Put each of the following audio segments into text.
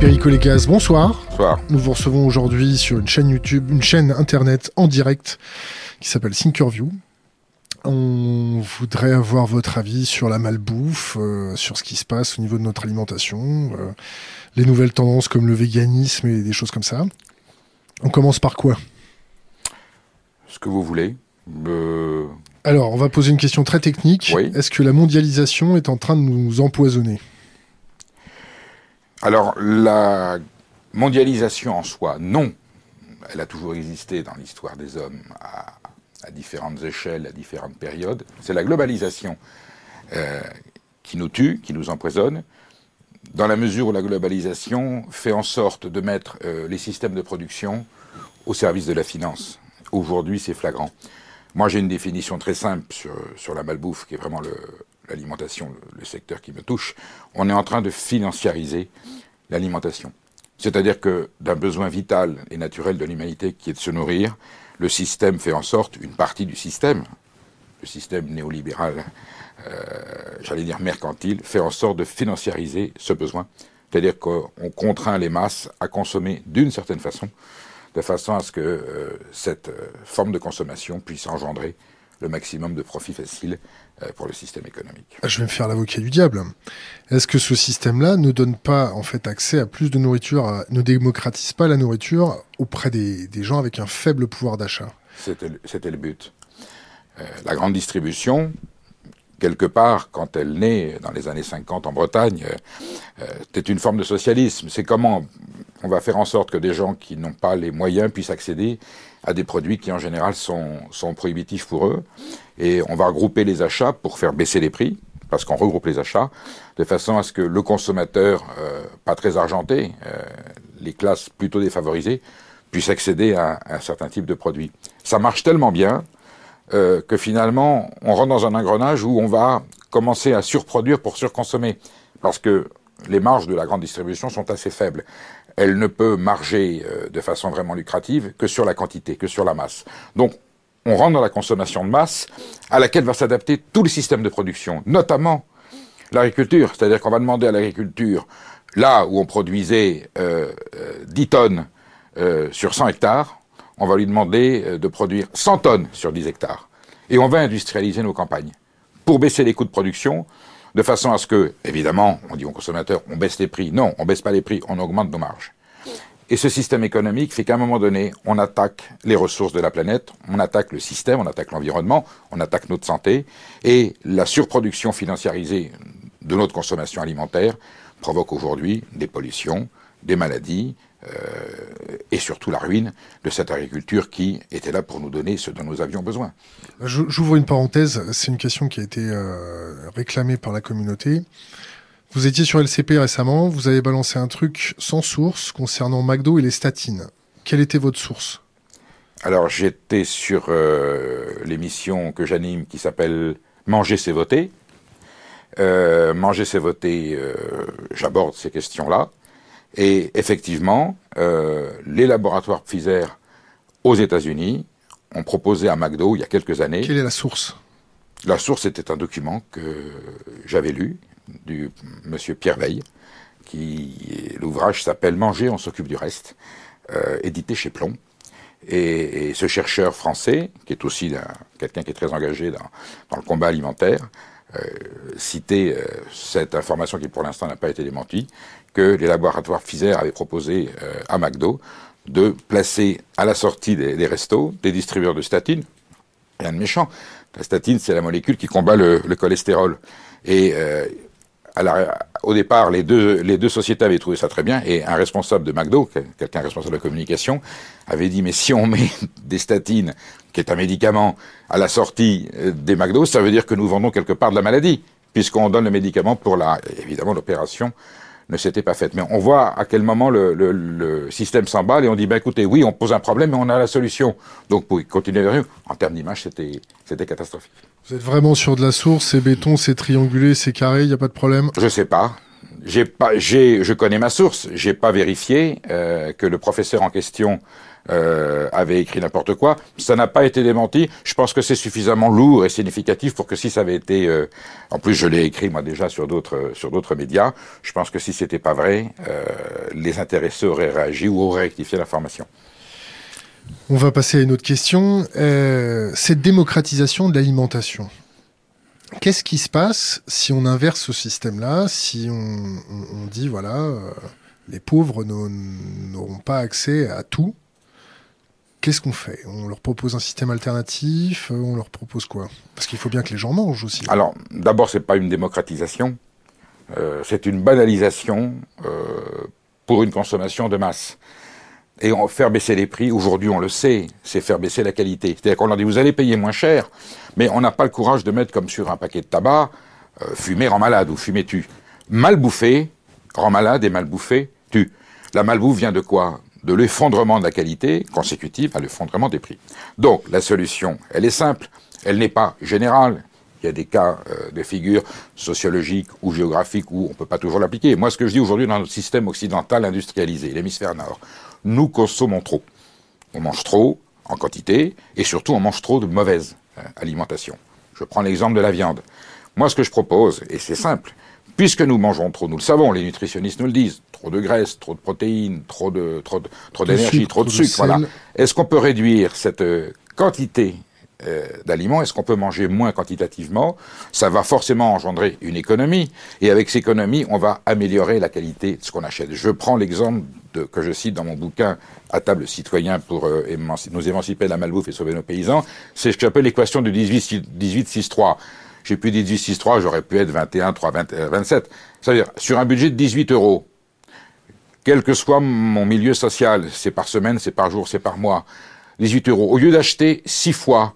Perico Légas, bonsoir. Bonsoir. Nous vous recevons aujourd'hui sur une chaîne YouTube, une chaîne internet en direct qui s'appelle Thinkerview. On voudrait avoir votre avis sur la malbouffe, euh, sur ce qui se passe au niveau de notre alimentation, euh, les nouvelles tendances comme le véganisme et des choses comme ça. On commence par quoi? Ce que vous voulez. Euh, Alors, on va poser une question très technique. Oui. Est-ce que la mondialisation est en train de nous empoisonner? Alors, la mondialisation en soi, non. Elle a toujours existé dans l'histoire des hommes à, à différentes échelles, à différentes périodes. C'est la globalisation euh, qui nous tue, qui nous empoisonne, dans la mesure où la globalisation fait en sorte de mettre euh, les systèmes de production au service de la finance. Aujourd'hui, c'est flagrant. Moi, j'ai une définition très simple sur, la malbouffe, qui est vraiment l'alimentation, le, le secteur qui me touche. On est en train de financiariser l'alimentation. C'est-à-dire que d'un besoin vital et naturel de l'humanité qui est de se nourrir, le système fait en sorte, une partie du système, le système néolibéral, euh, j'allais dire mercantile, fait en sorte de financiariser ce besoin. C'est-à-dire qu'on contraint les masses à consommer d'une certaine façon, de façon à ce que euh, cette euh, forme de consommation puisse engendrer le maximum de profit facile euh, pour le système économique. Ah, Je vais me faire l'avocat du diable. Est-ce que ce système-là ne donne pas en fait accès à plus de nourriture, ne démocratise pas la nourriture auprès des, des gens avec un faible pouvoir d'achat? C'était le- c'était le but. Euh, la grande distribution, quelque part, quand elle naît dans les années 50 en Bretagne, euh, euh, c'était une forme de socialisme. C'est comment on va faire en sorte que des gens qui n'ont pas les moyens puissent accéder à des produits qui en général sont, prohibitifs pour eux. Et on va regrouper les achats pour faire baisser les prix, parce qu'on regroupe les achats, de façon à ce que le consommateur, euh, pas très argenté, euh, les classes plutôt défavorisées, puissent accéder à un certain type de produit. Ça marche tellement bien euh, que finalement, on rentre dans un engrenage où on va commencer à surproduire pour surconsommer. Parce que les marges de la grande distribution sont assez faibles. Elle ne peut marger euh, de façon vraiment lucrative que sur la quantité, que sur la masse. Donc, on rentre dans la consommation de masse à laquelle va s'adapter tout le système de production, notamment l'agriculture. C'est-à-dire qu'on va demander à l'agriculture, là où on produisait euh, euh, 10 tonnes euh, sur 100 hectares, on va lui demander euh, de produire 100 tonnes sur 10 hectares. Et on va industrialiser nos campagnes pour baisser les coûts de production, de façon à ce que, évidemment, on dit aux consommateurs, on baisse les prix. Non, on baisse pas les prix, on augmente nos marges. Et ce système économique fait qu'à un moment donné, on attaque les ressources de la planète, on attaque le système, on attaque l'environnement, on attaque notre santé, et la surproduction financiarisée de notre consommation alimentaire provoque aujourd'hui des pollutions, des maladies, et surtout la ruine de cette agriculture qui était là pour nous donner ce dont nous avions besoin. J'ouvre une parenthèse, c'est une question qui a été euh, réclamée par la communauté. Vous étiez sur LCP récemment, vous avez balancé un truc sans source concernant McDo et les statines. Quelle était votre source? Alors j'étais sur euh, l'émission que j'anime qui s'appelle Manger c'est voter. Euh, Manger c'est voter, euh, j'aborde ces questions-là. Et effectivement, euh, les laboratoires Pfizer aux États-Unis ont proposé à McDo il y a quelques années. Quelle est la source? La source était un document que j'avais lu du monsieur Pierre Veille, qui l'ouvrage s'appelle Manger, on s'occupe du reste, euh, édité chez Plomb. Et, et ce chercheur français, qui est aussi un- quelqu'un qui est très engagé dans, dans le combat alimentaire, euh, citait euh, cette information qui pour l'instant n'a pas été démentie, que les laboratoires Pfizer avaient proposé euh, à McDo de placer à la sortie des, restos des distributeurs de statines, rien de méchant. La statine, c'est la molécule qui combat le, le cholestérol. Et euh, la- au départ, les deux, sociétés avaient trouvé ça très bien, et un responsable de McDo, quel- quelqu'un responsable de communication, avait dit, mais si on met des statines, qui est un médicament, à la sortie euh, des McDo, ça veut dire que nous vendons quelque part de la maladie, puisqu'on donne le médicament pour la... Évidemment, l'opération ne s'était pas faite. Mais on voit à quel moment le, le- le système s'emballe et on dit, ben écoutez, oui, on pose un problème, mais on a la solution. Donc, pour continuer vers eux, en termes d'image, c'était c'était catastrophique. Vous êtes vraiment sur de la source, c'est béton, c'est triangulé, c'est carré, il n'y a pas de problème? Je sais pas. J'ai pas, j'ai, je connais ma source. J'ai pas vérifié euh, que le professeur en question euh, avait écrit n'importe quoi. Ça n'a pas été démenti. Je pense que c'est suffisamment lourd et significatif pour que si ça avait été, euh, en plus je l'ai écrit moi déjà sur d'autres sur d'autres médias. Je pense que si c'était pas vrai, euh, les intéressés auraient réagi ou auraient rectifié l'information. On va passer à une autre question. Euh, cette démocratisation de l'alimentation. Qu'est-ce qui se passe si on inverse ce système-là, si on, dit, voilà, euh, les pauvres n'auront pas accès à tout Qu'est-ce qu'on fait? On leur propose un système alternatif On leur propose quoi? Parce qu'il faut bien que les gens mangent aussi. Alors, d'abord, c'est pas une démocratisation, euh, c'est une banalisation euh, pour une consommation de masse. Et faire baisser les prix, aujourd'hui on le sait, c'est faire baisser la qualité. C'est-à-dire qu'on leur dit vous allez payer moins cher, mais on n'a pas le courage de mettre comme sur un paquet de tabac, euh, fumer rend malade ou fumer tue. Mal bouffé rend malade et mal bouffé tue. La malbouffe vient de quoi? De l'effondrement de la qualité consécutive à l'effondrement des prix. Donc la solution, elle est simple, elle n'est pas générale. Il y a des cas euh, de figures sociologiques ou géographiques où on ne peut pas toujours l'appliquer. Moi, ce que je dis aujourd'hui dans notre système occidental industrialisé, l'hémisphère nord, nous consommons trop. On mange trop en quantité et surtout on mange trop de mauvaise euh, alimentation. Je prends l'exemple de la viande. Moi, ce que je propose, et c'est simple, puisque nous mangeons trop, nous le savons, les nutritionnistes nous le disent, trop de graisse, trop de protéines, trop de trop de, trop d'énergie, trop de sucre, voilà. Est-ce qu'on peut réduire cette euh, quantité euh, d'aliments, est-ce qu'on peut manger moins quantitativement? Ça va forcément engendrer une économie, et avec cette économie, on va améliorer la qualité de ce qu'on achète. Je prends l'exemple que je cite dans mon bouquin à table citoyen pour euh, nous émanciper de la malbouffe et sauver nos paysans, c'est ce que j'appelle l'équation du 18-6-3. J'ai pu 18-6-3, j'aurais pu être 21, 3, 20, 27. C'est-à-dire, sur un budget de 18 euros, quel que soit mon milieu social, c'est par semaine, c'est par jour, c'est par mois, 18 euros. Au lieu d'acheter 6 fois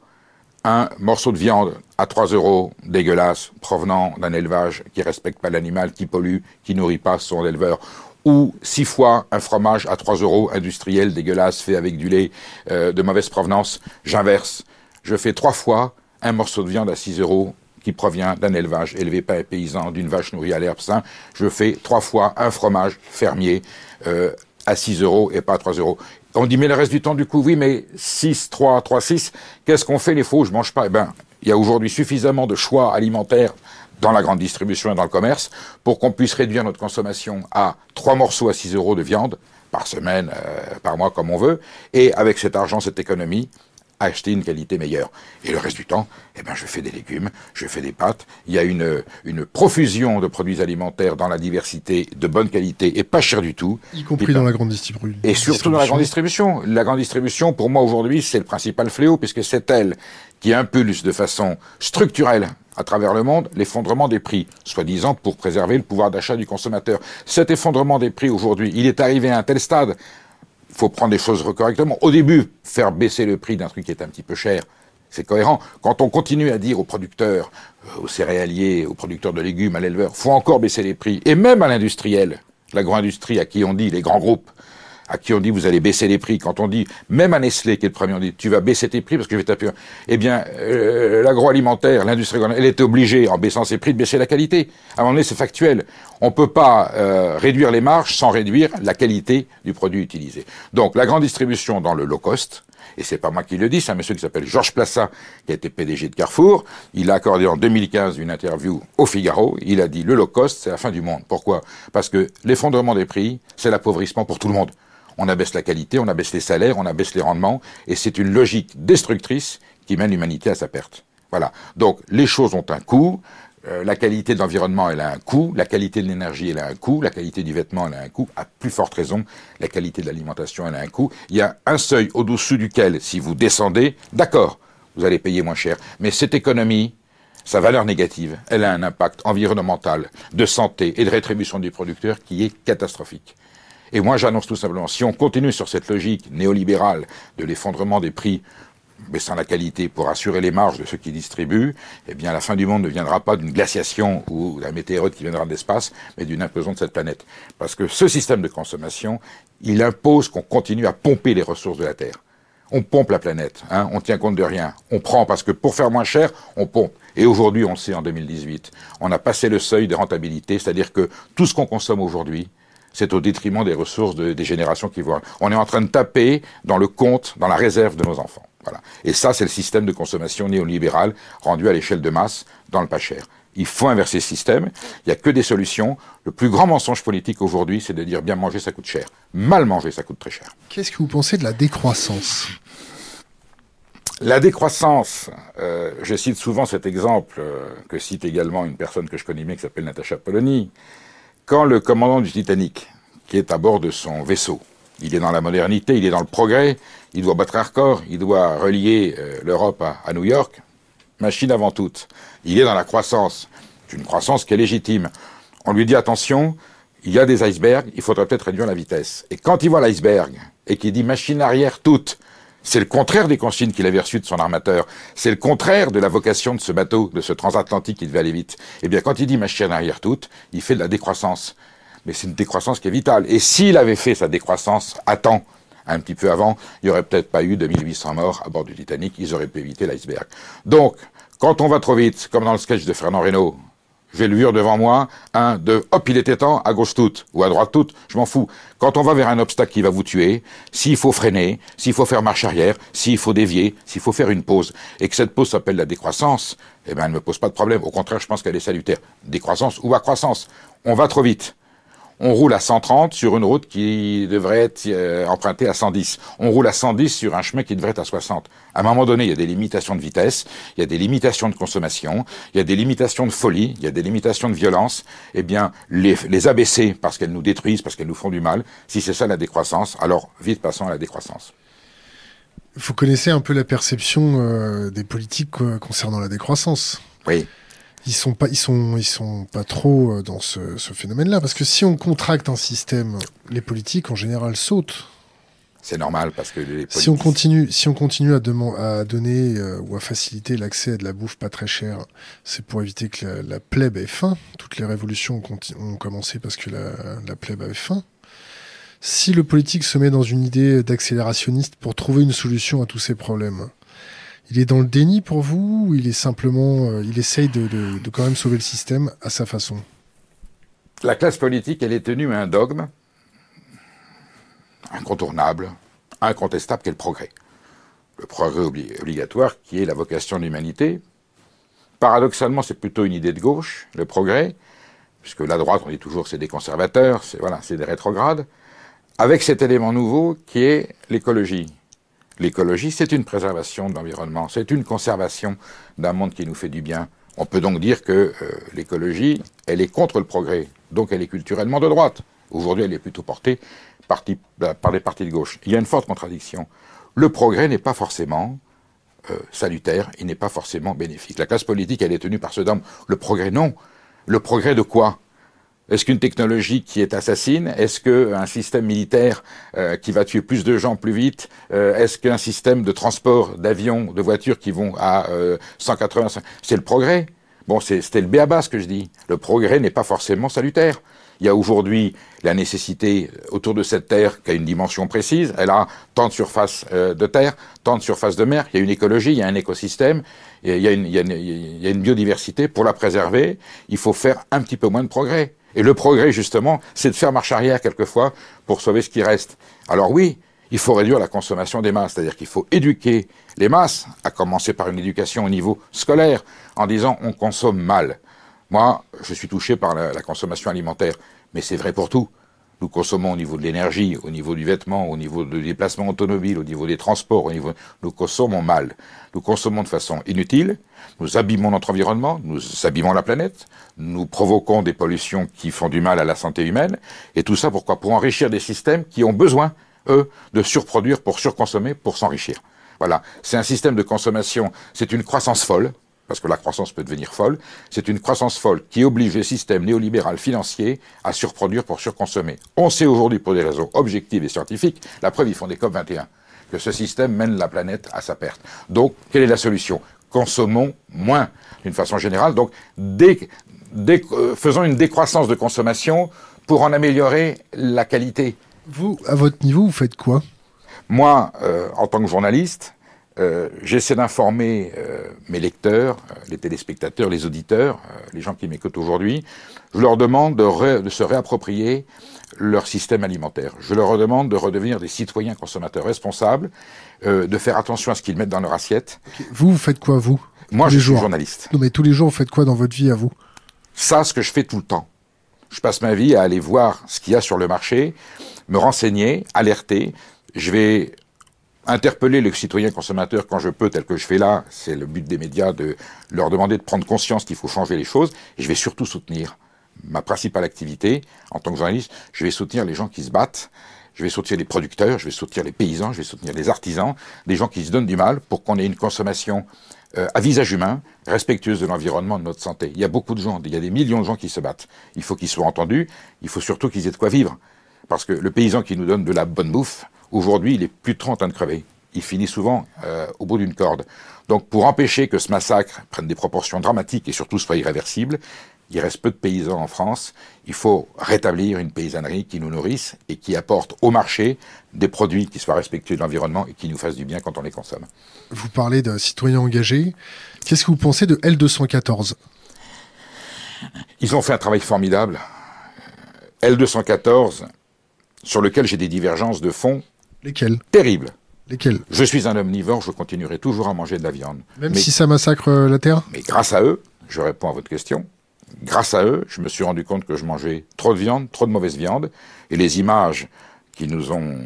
un morceau de viande à 3 euros, dégueulasse, provenant d'un élevage qui respecte pas l'animal, qui pollue, qui nourrit pas son éleveur, ou six fois un fromage à 3 euros industriel, dégueulasse, fait avec du lait euh, de mauvaise provenance, j'inverse. Je fais trois fois un morceau de viande à 6 euros qui provient d'un élevage élevé par un paysan, d'une vache nourrie à l'herbe sain. Je fais trois fois un fromage fermier euh, à 6 euros et pas à 3 euros. On dit, mais le reste du temps, du coup, oui, mais 6, 3, 3, 6, qu'est-ce qu'on fait les faux? Je mange pas. Eh ben, il y a aujourd'hui suffisamment de choix alimentaires dans la grande distribution et dans le commerce pour qu'on puisse réduire notre consommation à 3 morceaux à 6 euros de viande par semaine, euh, par mois, comme on veut. Et avec cet argent, cette économie, acheter une qualité meilleure. Et le reste du temps, eh ben, je fais des légumes, je fais des pâtes. Il y a une, une profusion de produits alimentaires dans la diversité, de bonne qualité et pas cher du tout. Y compris dans la grande distribution. Et surtout dans la grande distribution. La grande distribution, pour moi aujourd'hui, c'est le principal fléau puisque c'est elle qui impulse de façon structurelle à travers le monde l'effondrement des prix, soi-disant pour préserver le pouvoir d'achat du consommateur. Cet effondrement des prix aujourd'hui, il est arrivé à un tel stade faut prendre les choses correctement. Au début, faire baisser le prix d'un truc qui est un petit peu cher, c'est cohérent. Quand on continue à dire aux producteurs, euh, aux céréaliers, aux producteurs de légumes, à l'éleveur, faut encore baisser les prix, et même à l'industriel, l'agro-industrie à qui on dit, les grands groupes, à qui on dit vous allez baisser les prix, quand on dit, même à Nestlé qui est le premier, on dit tu vas baisser tes prix parce que je vais taper. Eh bien, euh, l'agroalimentaire, l'industrie, elle est obligée, en baissant ses prix, de baisser la qualité. À un moment donné, c'est factuel. On peut pas euh, réduire les marges sans réduire la qualité du produit utilisé. Donc, la grande distribution dans le low cost, et c'est pas moi qui le dis, c'est un monsieur qui s'appelle Georges Plassa, qui a été PDG de Carrefour. Il a accordé en 2015 une interview au Figaro. Il a dit le low cost, c'est la fin du monde. Pourquoi? Parce que l'effondrement des prix, c'est l'appauvrissement pour tout le monde on abaisse la qualité, on abaisse les salaires, on abaisse les rendements, et c'est une logique destructrice qui mène l'humanité à sa perte. Voilà. Donc les choses ont un coût. Euh, la qualité de l'environnement, elle a un coût. La qualité de l'énergie, elle a un coût. La qualité du vêtement, elle a un coût. À plus forte raison, la qualité de l'alimentation, elle a un coût. Il y a un seuil au-dessous duquel, si vous descendez, d'accord, vous allez payer moins cher. Mais cette économie, sa valeur négative, elle a un impact environnemental, de santé et de rétribution du producteur qui est catastrophique. Et moi, j'annonce tout simplement, si on continue sur cette logique néolibérale de l'effondrement des prix, baissant la qualité pour assurer les marges de ceux qui distribuent, eh bien, la fin du monde ne viendra pas d'une glaciation ou d'un météorite qui viendra de l'espace, mais d'une implosion de cette planète. Parce que ce système de consommation, il impose qu'on continue à pomper les ressources de la Terre. On pompe la planète, hein, on tient compte de rien. On prend parce que pour faire moins cher, on pompe. Et aujourd'hui, on le sait en 2018, on a passé le seuil de rentabilité, c'est-à-dire que tout ce qu'on consomme aujourd'hui, c'est au détriment des ressources des générations qui vont. On est en train de taper dans le compte, dans la réserve de nos enfants. Voilà. Et ça, c'est le système de consommation néolibéral rendu à l'échelle de masse dans le pas cher. Il faut inverser ce système. Il n'y a que des solutions. Le plus grand mensonge politique aujourd'hui, c'est de dire bien manger, ça coûte cher. Mal manger, ça coûte très cher. Qu'est-ce que vous pensez de la décroissance? La décroissance, euh, je cite souvent cet exemple euh, que cite également une personne que je connais bien qui s'appelle Natacha Polony. Quand le commandant du Titanic, qui est à bord de son vaisseau, il est dans la modernité, il est dans le progrès, il doit battre un record, il doit relier euh, l'Europe à New York, machine avant toute. Il est dans la croissance. Une croissance qui est légitime. On lui dit attention, il y a des icebergs, il faudrait peut-être réduire la vitesse. Et quand il voit l'iceberg et qu'il dit machine arrière toute, c'est le contraire des consignes qu'il avait reçues de son armateur. C'est le contraire de la vocation de ce bateau, de ce transatlantique qui devait aller vite. Eh bien, quand il dit machine arrière toute, il fait de la décroissance. Mais c'est une décroissance qui est vitale. Et s'il avait fait sa décroissance à temps, un petit peu avant, il n'y aurait peut-être pas eu 2800 morts à bord du Titanic, ils auraient pu éviter l'iceberg. Donc, quand on va trop vite, comme dans le sketch de Fernand Reynaud, j'ai le devant moi, un, deux, hop, il était temps, à gauche toute, ou à droite toute, je m'en fous. Quand on va vers un obstacle qui va vous tuer, s'il faut freiner, s'il faut faire marche arrière, s'il faut dévier, s'il faut faire une pause, et que cette pause s'appelle la décroissance, eh ben, elle ne me pose pas de problème. Au contraire, je pense qu'elle est salutaire. Décroissance ou accroissance. On va trop vite on roule à 130 sur une route qui devrait être euh, empruntée à 110. On roule à 110 sur un chemin qui devrait être à 60. À un moment donné, il y a des limitations de vitesse, il y a des limitations de consommation, il y a des limitations de folie, il y a des limitations de violence. Eh bien, les, les abaisser parce qu'elles nous détruisent, parce qu'elles nous font du mal, si c'est ça la décroissance, alors vite passons à la décroissance. Vous connaissez un peu la perception euh, des politiques euh, concernant la décroissance? Oui ils sont pas, ils sont, ils sont pas trop euh, dans ce, ce phénomène-là, parce que si on contracte un système, les politiques en général sautent. C'est normal parce que les si on continue, si on continue à, à donner euh, ou à faciliter l'accès à de la bouffe pas très chère, c'est pour éviter que la, la, plèbe ait faim. Toutes les révolutions ont, ont commencé parce que la, la plèbe avait faim. Si le politique se met dans une idée d'accélérationniste pour trouver une solution à tous ces problèmes, il est dans le déni pour vous ou il est simplement, euh, il essaye de, quand même sauver le système à sa façon? La classe politique, elle est tenue à un dogme incontournable, incontestable, qui est le progrès. Le progrès obligatoire, qui est la vocation de l'humanité. Paradoxalement, c'est plutôt une idée de gauche, le progrès, puisque la droite, on dit toujours, c'est des conservateurs, c'est voilà, c'est des rétrogrades, avec cet élément nouveau qui est l'écologie. L'écologie, c'est une préservation de l'environnement, c'est une conservation d'un monde qui nous fait du bien. On peut donc dire que euh, l'écologie, elle est contre le progrès, donc elle est culturellement de droite. Aujourd'hui, elle est plutôt portée bah, par les partis de gauche. Il y a une forte contradiction. Le progrès n'est pas forcément euh, salutaire, il n'est pas forcément bénéfique. La classe politique, elle est tenue par ce dogme. Le progrès, non. Le progrès de quoi? Est-ce qu'une technologie qui est assassine Est-ce qu'un système militaire euh, qui va tuer plus de gens plus vite euh, Est-ce qu'un système de transport d'avions, de voitures qui vont à 180 euh, C'est le progrès? Bon, c'était le béaba ce que je dis. Le progrès n'est pas forcément salutaire. Il y a aujourd'hui la nécessité autour de cette terre qui a une dimension précise. Elle a tant de surface de terre, tant de surface de mer. Il y a une écologie, il y a un écosystème, il y a une, il y a une, il y a une biodiversité. Pour la préserver, il faut faire un petit peu moins de progrès. Et le progrès, justement, c'est de faire marche arrière quelquefois pour sauver ce qui reste. Alors oui, il faut réduire la consommation des masses, c'est-à-dire qu'il faut éduquer les masses, à commencer par une éducation au niveau scolaire, en disant on consomme mal. Moi, je suis touché par la, consommation alimentaire, mais c'est vrai pour tout. Nous consommons au niveau de l'énergie, au niveau du vêtement, au niveau du déplacement automobile, au niveau des transports, au niveau, nous consommons mal. Nous consommons de façon inutile, nous abîmons notre environnement, nous abîmons la planète, nous provoquons des pollutions qui font du mal à la santé humaine, et tout ça pourquoi? Pour enrichir des systèmes qui ont besoin, eux, de surproduire pour surconsommer, pour s'enrichir. Voilà, c'est un système de consommation, c'est une croissance folle, parce que la croissance peut devenir folle, c'est une croissance folle qui oblige le système néolibéral financier à surproduire pour surconsommer. On sait aujourd'hui, pour des raisons objectives et scientifiques, la preuve, ils font des COP 21, que ce système mène la planète à sa perte. Donc, quelle est la solution? Consommons moins, d'une façon générale. Donc, euh, faisons une décroissance de consommation pour en améliorer la qualité. Vous, à votre niveau, vous faites quoi? Moi, euh, en tant que journaliste, euh, j'essaie d'informer euh, mes lecteurs, euh, les téléspectateurs, les auditeurs, les gens qui m'écoutent aujourd'hui. Je leur demande de, se réapproprier leur système alimentaire. Je leur demande de redevenir des citoyens consommateurs responsables, euh, de faire attention à ce qu'ils mettent dans leur assiette. Vous, vous faites quoi, vous Moi, Tous je les suis jours? journaliste. Non, mais tous les jours, vous faites quoi dans votre vie à vous? Ça, ce que je fais tout le temps. Je passe ma vie à aller voir ce qu'il y a sur le marché, me renseigner, alerter. Je vais interpeller le citoyen consommateur quand je peux, tel que je fais là. C'est le but des médias de leur demander de prendre conscience qu'il faut changer les choses. Et je vais surtout soutenir ma principale activité en tant que journaliste. Je vais soutenir les gens qui se battent. Je vais soutenir les producteurs, je vais soutenir les paysans, je vais soutenir les artisans, des gens qui se donnent du mal pour qu'on ait une consommation euh, à visage humain, respectueuse de l'environnement, de notre santé. Il y a beaucoup de gens, il y a des millions de gens qui se battent. Il faut qu'ils soient entendus, il faut surtout qu'ils aient de quoi vivre. Parce que le paysan qui nous donne de la bonne bouffe, aujourd'hui, il est plus de 30 ans de crever. Il finit souvent euh, au bout d'une corde. Donc pour empêcher que ce massacre prenne des proportions dramatiques et surtout soit irréversible, il reste peu de paysans en France. Il faut rétablir une paysannerie qui nous nourrisse et qui apporte au marché des produits qui soient respectueux de l'environnement et qui nous fassent du bien quand on les consomme. Vous parlez d'un citoyen engagé. Qu'est-ce que vous pensez de L214 Ils ont fait un travail formidable. L214, sur lequel j'ai des divergences de fond Lesquels? Terribles. Lesquels? Je suis un omnivore, je continuerai toujours à manger de la viande. Même mais, si ça massacre euh, la Terre? Mais grâce à eux, je réponds à votre question, grâce à eux, je me suis rendu compte que je mangeais trop de viande, trop de mauvaise viande, et les images qui nous ont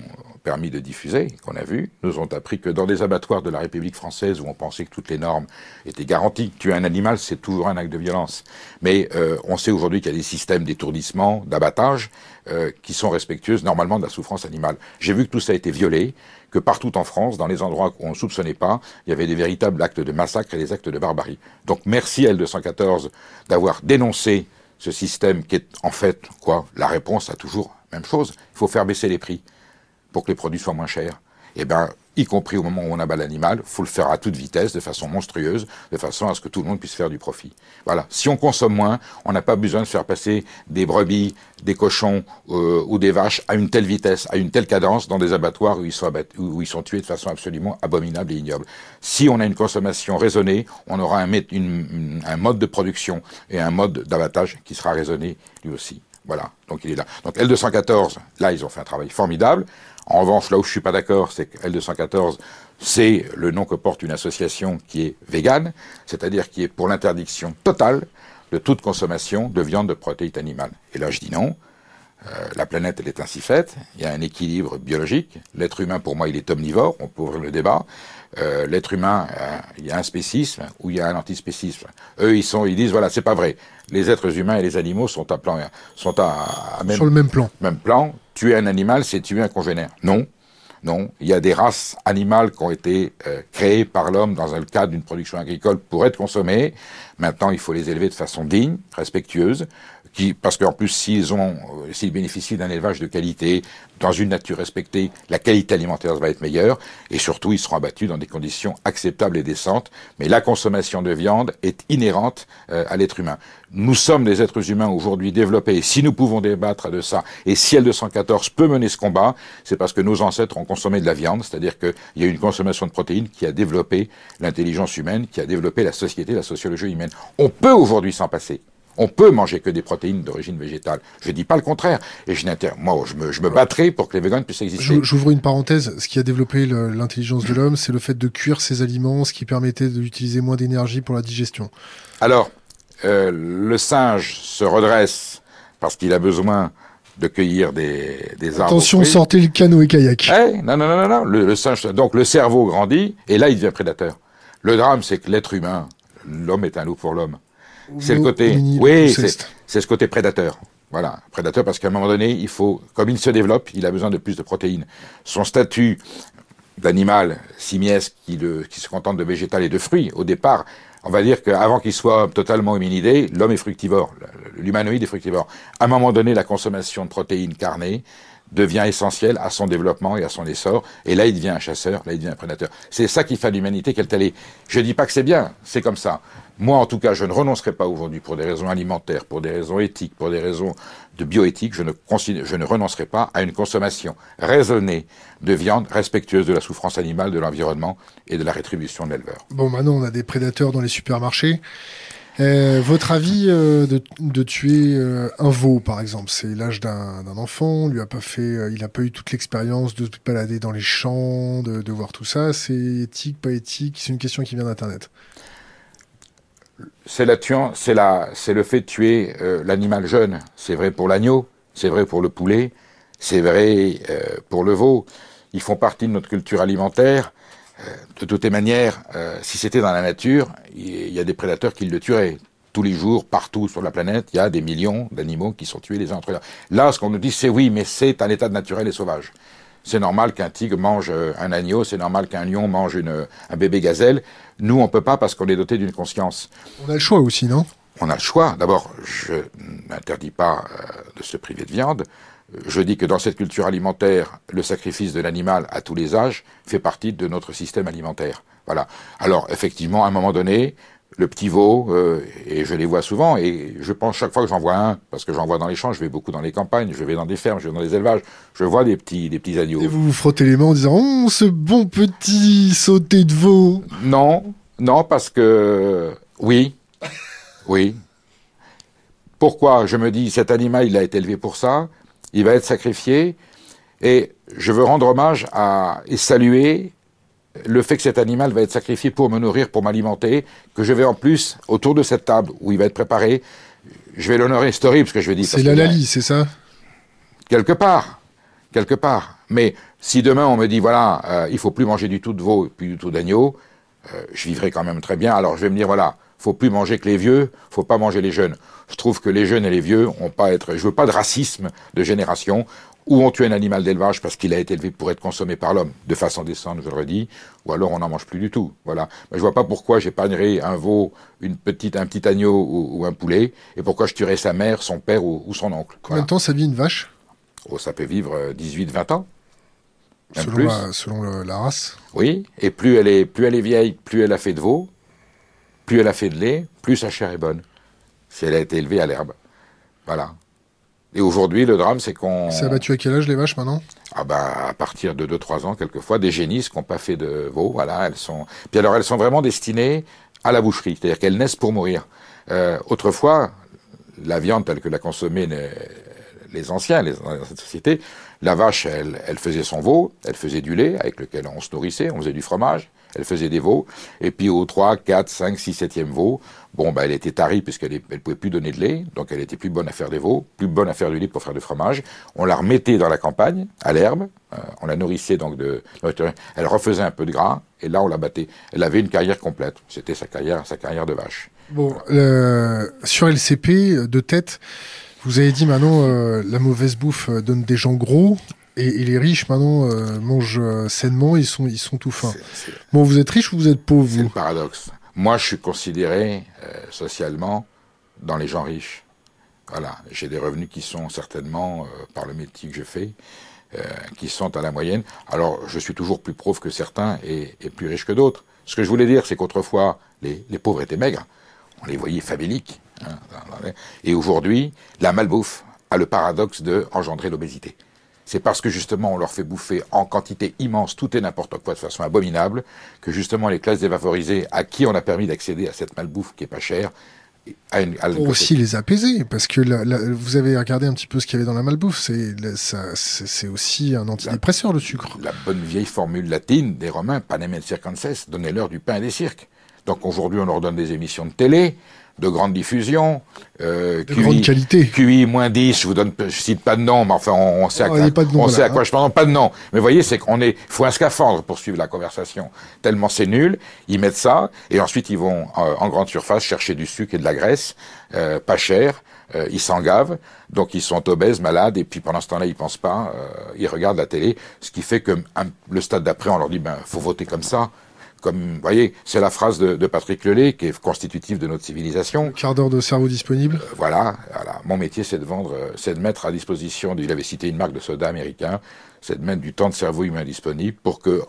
permis de diffuser, qu'on a vues, nous ont appris que dans des abattoirs de la République française où on pensait que toutes les normes étaient garanties, tuer un animal, c'est toujours un acte de violence. Mais euh, on sait aujourd'hui qu'il y a des systèmes d'étourdissement, d'abattage, euh, qui sont respectueuses normalement de la souffrance animale. J'ai vu que tout ça a été violé, que partout en France, dans les endroits où on ne soupçonnait pas, il y avait des véritables actes de massacre et des actes de barbarie. Donc merci L214 d'avoir dénoncé ce système qui est en fait quoi? La réponse à toujours même chose. Il faut faire baisser les prix pour que les produits soient moins chers. Eh bien, y compris au moment où on abat l'animal, faut le faire à toute vitesse, de façon monstrueuse, de façon à ce que tout le monde puisse faire du profit. Voilà. Si on consomme moins, on n'a pas besoin de faire passer des brebis, des cochons euh, ou des vaches à une telle vitesse, à une telle cadence dans des abattoirs où ils sont où ils sont tués de façon absolument abominable et ignoble. Si on a une consommation raisonnée, on aura un mode de production et un mode d'abattage qui sera raisonné lui aussi. Voilà, donc il est là. Donc L214, là, ils ont fait un travail formidable. En revanche, là où je suis pas d'accord, c'est que L214, c'est le nom que porte une association qui est végane, c'est-à-dire qui est pour l'interdiction totale de toute consommation de viande de protéines animales. Et là, je dis non. Euh, la planète, elle est ainsi faite. Il y a un équilibre biologique. L'être humain, pour moi, il est omnivore. On peut ouvrir le débat. Euh, L'être humain, euh, il y a un spécisme ou il y a un antispécisme. Eux, ils sont, ils disent voilà, c'est pas vrai. Les êtres humains et les animaux sont à plan, sont à, à même, Sur le même plan. Même plan. Tuer un animal, c'est tuer un congénère. Non. Non, il y a des races animales qui ont été euh, créées par l'homme dans le cadre d'une production agricole pour être consommées. Maintenant, il faut les élever de façon digne, respectueuse, qui, parce qu'en plus, s'ils ont, euh, s'ils bénéficient d'un élevage de qualité, dans une nature respectée, la qualité alimentaire va être meilleure, et surtout, ils seront abattus dans des conditions acceptables et décentes. Mais la consommation de viande est inhérente euh, à l'être humain. Nous sommes des êtres humains aujourd'hui développés, et si nous pouvons débattre de ça, et si L214 peut mener ce combat, c'est parce que nos ancêtres ont consommé de la viande, c'est-à-dire qu'il y a une consommation de protéines qui a développé l'intelligence humaine, qui a développé la société, la sociologie humaine. On peut aujourd'hui s'en passer. On peut manger que des protéines d'origine végétale. Je dis pas le contraire. Et je moi, je me, je me battrai pour que les véganes puissent exister. J'ouvre une parenthèse. Ce qui a développé l'intelligence de l'homme, c'est le fait de cuire ses aliments, ce qui permettait d'utiliser moins d'énergie pour la digestion. Alors, euh, le singe se redresse parce qu'il a besoin de cueillir des, des arbres. Attention, sortez le canoë kayak. Eh, non, non, non, non, non. Le, le singe, donc le cerveau grandit et là il devient prédateur. Le drame, c'est que l'être humain, l'homme est un loup pour l'homme. C'est le côté, oui, c'est ce côté prédateur. Voilà, prédateur parce qu'à un moment donné, il faut, comme il se développe, il a besoin de plus de protéines. Son statut d'animal simiesque qui, le, qui se contente de végétal et de fruits, au départ, on va dire qu'avant qu'il soit totalement hominidé, l'homme est fructivore, l'humanoïde est fructivore. À un moment donné, la consommation de protéines carnées devient essentielle à son développement et à son essor, et là il devient un chasseur, là il devient un prédateur. C'est ça qui fait l'humanité qu'elle est. Je dis pas que c'est bien, c'est comme ça. Moi, en tout cas, je ne renoncerai pas aujourd'hui pour des raisons alimentaires, pour des raisons éthiques, pour des raisons de bioéthique, je ne, je ne renoncerai pas à une consommation raisonnée de viande respectueuse de la souffrance animale, de l'environnement et de la rétribution de l'éleveur. Bon, maintenant, on a des prédateurs dans les supermarchés. Euh, votre avis euh, de, tuer euh, un veau, par exemple, c'est l'âge d'un enfant, lui a pas fait, il n'a pas eu toute l'expérience de se balader dans les champs, de, de voir tout ça. C'est éthique, pas éthique? C'est une question qui vient d'Internet. C'est la c'est c'est le fait de tuer l'animal jeune. C'est vrai pour l'agneau, c'est vrai pour le poulet, c'est vrai pour le veau. Ils font partie de notre culture alimentaire de toutes les manières, euh, si c'était dans la nature, il y a des prédateurs qui le tueraient. Tous les jours, partout sur la planète, il y a des millions d'animaux qui sont tués les uns entre eux. Là, ce qu'on nous dit, c'est oui, mais c'est un état naturel et sauvage. C'est normal qu'un tigre mange euh, un agneau, c'est normal qu'un lion mange une, un bébé gazelle. Nous, on peut pas parce qu'on est doté d'une conscience. On a le choix aussi, non? On a le choix. D'abord, je n'interdis pas euh, de se priver de viande je dis que dans cette culture alimentaire, le sacrifice de l'animal à tous les âges fait partie de notre système alimentaire. Voilà. Alors effectivement, à un moment donné, le petit veau, euh, et je les vois souvent, et je pense chaque fois que j'en vois un, parce que j'en vois dans les champs, je vais beaucoup dans les campagnes, je vais dans des fermes, je vais dans des élevages, je vois des petits, des petits agneaux. Et vous vous frottez les mains en disant, oh, ce bon petit sauté de veau. Non, non, parce que, oui, oui. Pourquoi Je me dis, cet animal, il a été élevé pour ça, il va être sacrifié. Et je veux rendre hommage à, et saluer le fait que cet animal va être sacrifié pour me nourrir, pour m'alimenter, que je vais en plus, autour de cette table où il va être préparé, je vais l'honorer, c'est horrible ce que je vais dire. C'est la Lali, c'est ça? Quelque part, quelque part. Mais si demain on me dit, voilà, euh, il faut plus manger du tout de veau, plus du tout d'agneau, euh, je vivrai quand même très bien. Alors je vais me dire, voilà, faut plus manger que les vieux, faut pas manger les jeunes. Je trouve que les jeunes et les vieux ont pas être, je veux pas de racisme de génération où on tue un animal d'élevage parce qu'il a été élevé pour être consommé par l'homme, de façon décente, je le redis, ou alors on n'en mange plus du tout. Voilà. Mais je vois pas pourquoi j'épargnerais un veau, une petite, un petit agneau ou, un poulet, et pourquoi je tuerais sa mère, son père ou, son oncle. Combien de temps ça vit une vache? Oh, ça peut vivre 18-20 euh, ans. selon, La, selon la race Oui, et plus elle est, plus elle est vieille, plus elle a fait de veau, plus elle a fait de lait, plus sa chair est bonne. Si elle a été élevée à l'herbe. Voilà. Et aujourd'hui, le drame, c'est qu'on... C'est abattu à quel âge les vaches maintenant? Ah bah à partir de 2-3 ans, quelquefois, des génisses qui n'ont pas fait de veau, voilà, elles sont... Puis alors, elles sont vraiment destinées à la boucherie, c'est-à-dire qu'elles naissent pour mourir. Euh, autrefois, la viande telle que la consommaient les anciens, les, dans cette société, la vache, elle, elle faisait son veau, elle faisait du lait avec lequel on se nourrissait, on faisait du fromage, elle faisait des veaux, et puis au 3, 4, 5, 6, 7e veau, bon, bah, elle était tarie puisqu'elle ne pouvait plus donner de lait, donc elle était plus bonne à faire des veaux, plus bonne à faire du lait pour faire du fromage. On la remettait dans la campagne, à l'herbe, euh, on la nourrissait donc de... Elle refaisait un peu de gras, et là on la battait. Elle avait une carrière complète, c'était sa carrière, sa carrière de vache. Bon, sur LCP, de tête, vous avez dit maintenant, euh, la mauvaise bouffe euh, donne des gens gros. Et, les riches maintenant euh, mangent euh, sainement, ils sont, ils sont tout fins. Bon, vous êtes riche ou vous êtes pauvre C'est le paradoxe. Moi, je suis considéré euh, socialement dans les gens riches. Voilà, j'ai des revenus qui sont certainement, par le métier que je fais, qui sont à la moyenne. Alors, je suis toujours plus pauvre que certains et, plus riche que d'autres. Ce que je voulais dire, c'est qu'autrefois, les, pauvres étaient maigres. On les voyait faméliques. Hein, et aujourd'hui, la malbouffe a le paradoxe de engendrer l'obésité c'est parce que justement on leur fait bouffer en quantité immense tout et n'importe quoi de façon abominable que justement les classes défavorisées à qui on a permis d'accéder à cette malbouffe qui est pas chère à une, aussi les apaiser parce que vous avez regardé un petit peu ce qu'il y avait dans la malbouffe c'est aussi un antidépresseur le sucre. La bonne vieille formule latine des romains panem et circenses donnez-leur du pain et des cirques. Donc aujourd'hui on leur donne des émissions de télé de grande diffusion. Euh, de QI, grande qualité. QI moins 10, je vous donne, je cite pas de nom, mais enfin, on, sait, à, quoi, on sait à quoi je parle. Pas de nom. Mais vous voyez, c'est qu'on est, faut un scaphandre pour suivre la conversation. Tellement c'est nul. Ils mettent ça, et ensuite ils vont euh, en grande surface chercher du sucre et de la graisse, euh, pas cher. Euh, ils s'en gavent, donc ils sont obèses, malades, et puis pendant ce temps-là, ils pensent pas, euh, ils regardent la télé, ce qui fait que le stade d'après, on leur dit, ben, faut voter comme ça, comme, vous voyez, c'est la phrase de, Patrick Lelay qui est constitutive de notre civilisation. quart d'heure de cerveau disponible. Euh, voilà, voilà. Mon métier, c'est de vendre, euh, c'est de mettre à disposition, il avait cité une marque de soda américain, c'est de mettre du temps de cerveau humain disponible pour que,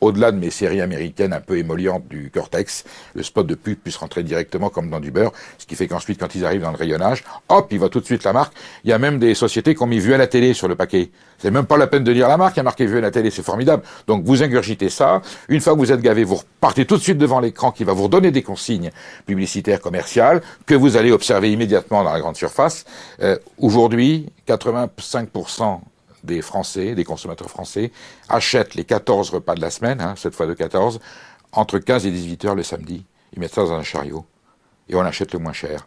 au-delà de mes séries américaines un peu émollientes du Cortex, le spot de pub puisse rentrer directement comme dans du beurre, ce qui fait qu'ensuite, quand ils arrivent dans le rayonnage, hop, il va tout de suite la marque. Il y a même des sociétés qui ont mis vu à la télé sur le paquet. C'est même pas la peine de lire la marque, il y a marqué vu à la télé, c'est formidable. Donc vous ingurgitez ça. Une fois que vous êtes gavé, vous repartez tout de suite devant l'écran qui va vous redonner des consignes publicitaires commerciales que vous allez observer immédiatement dans la grande surface. Euh, Aujourd'hui, 85% des Français, des consommateurs français, achètent les 14 repas de la semaine, hein, cette fois de 14, entre 15 et 18 heures le samedi. Ils mettent ça dans un chariot. Et on achète le moins cher.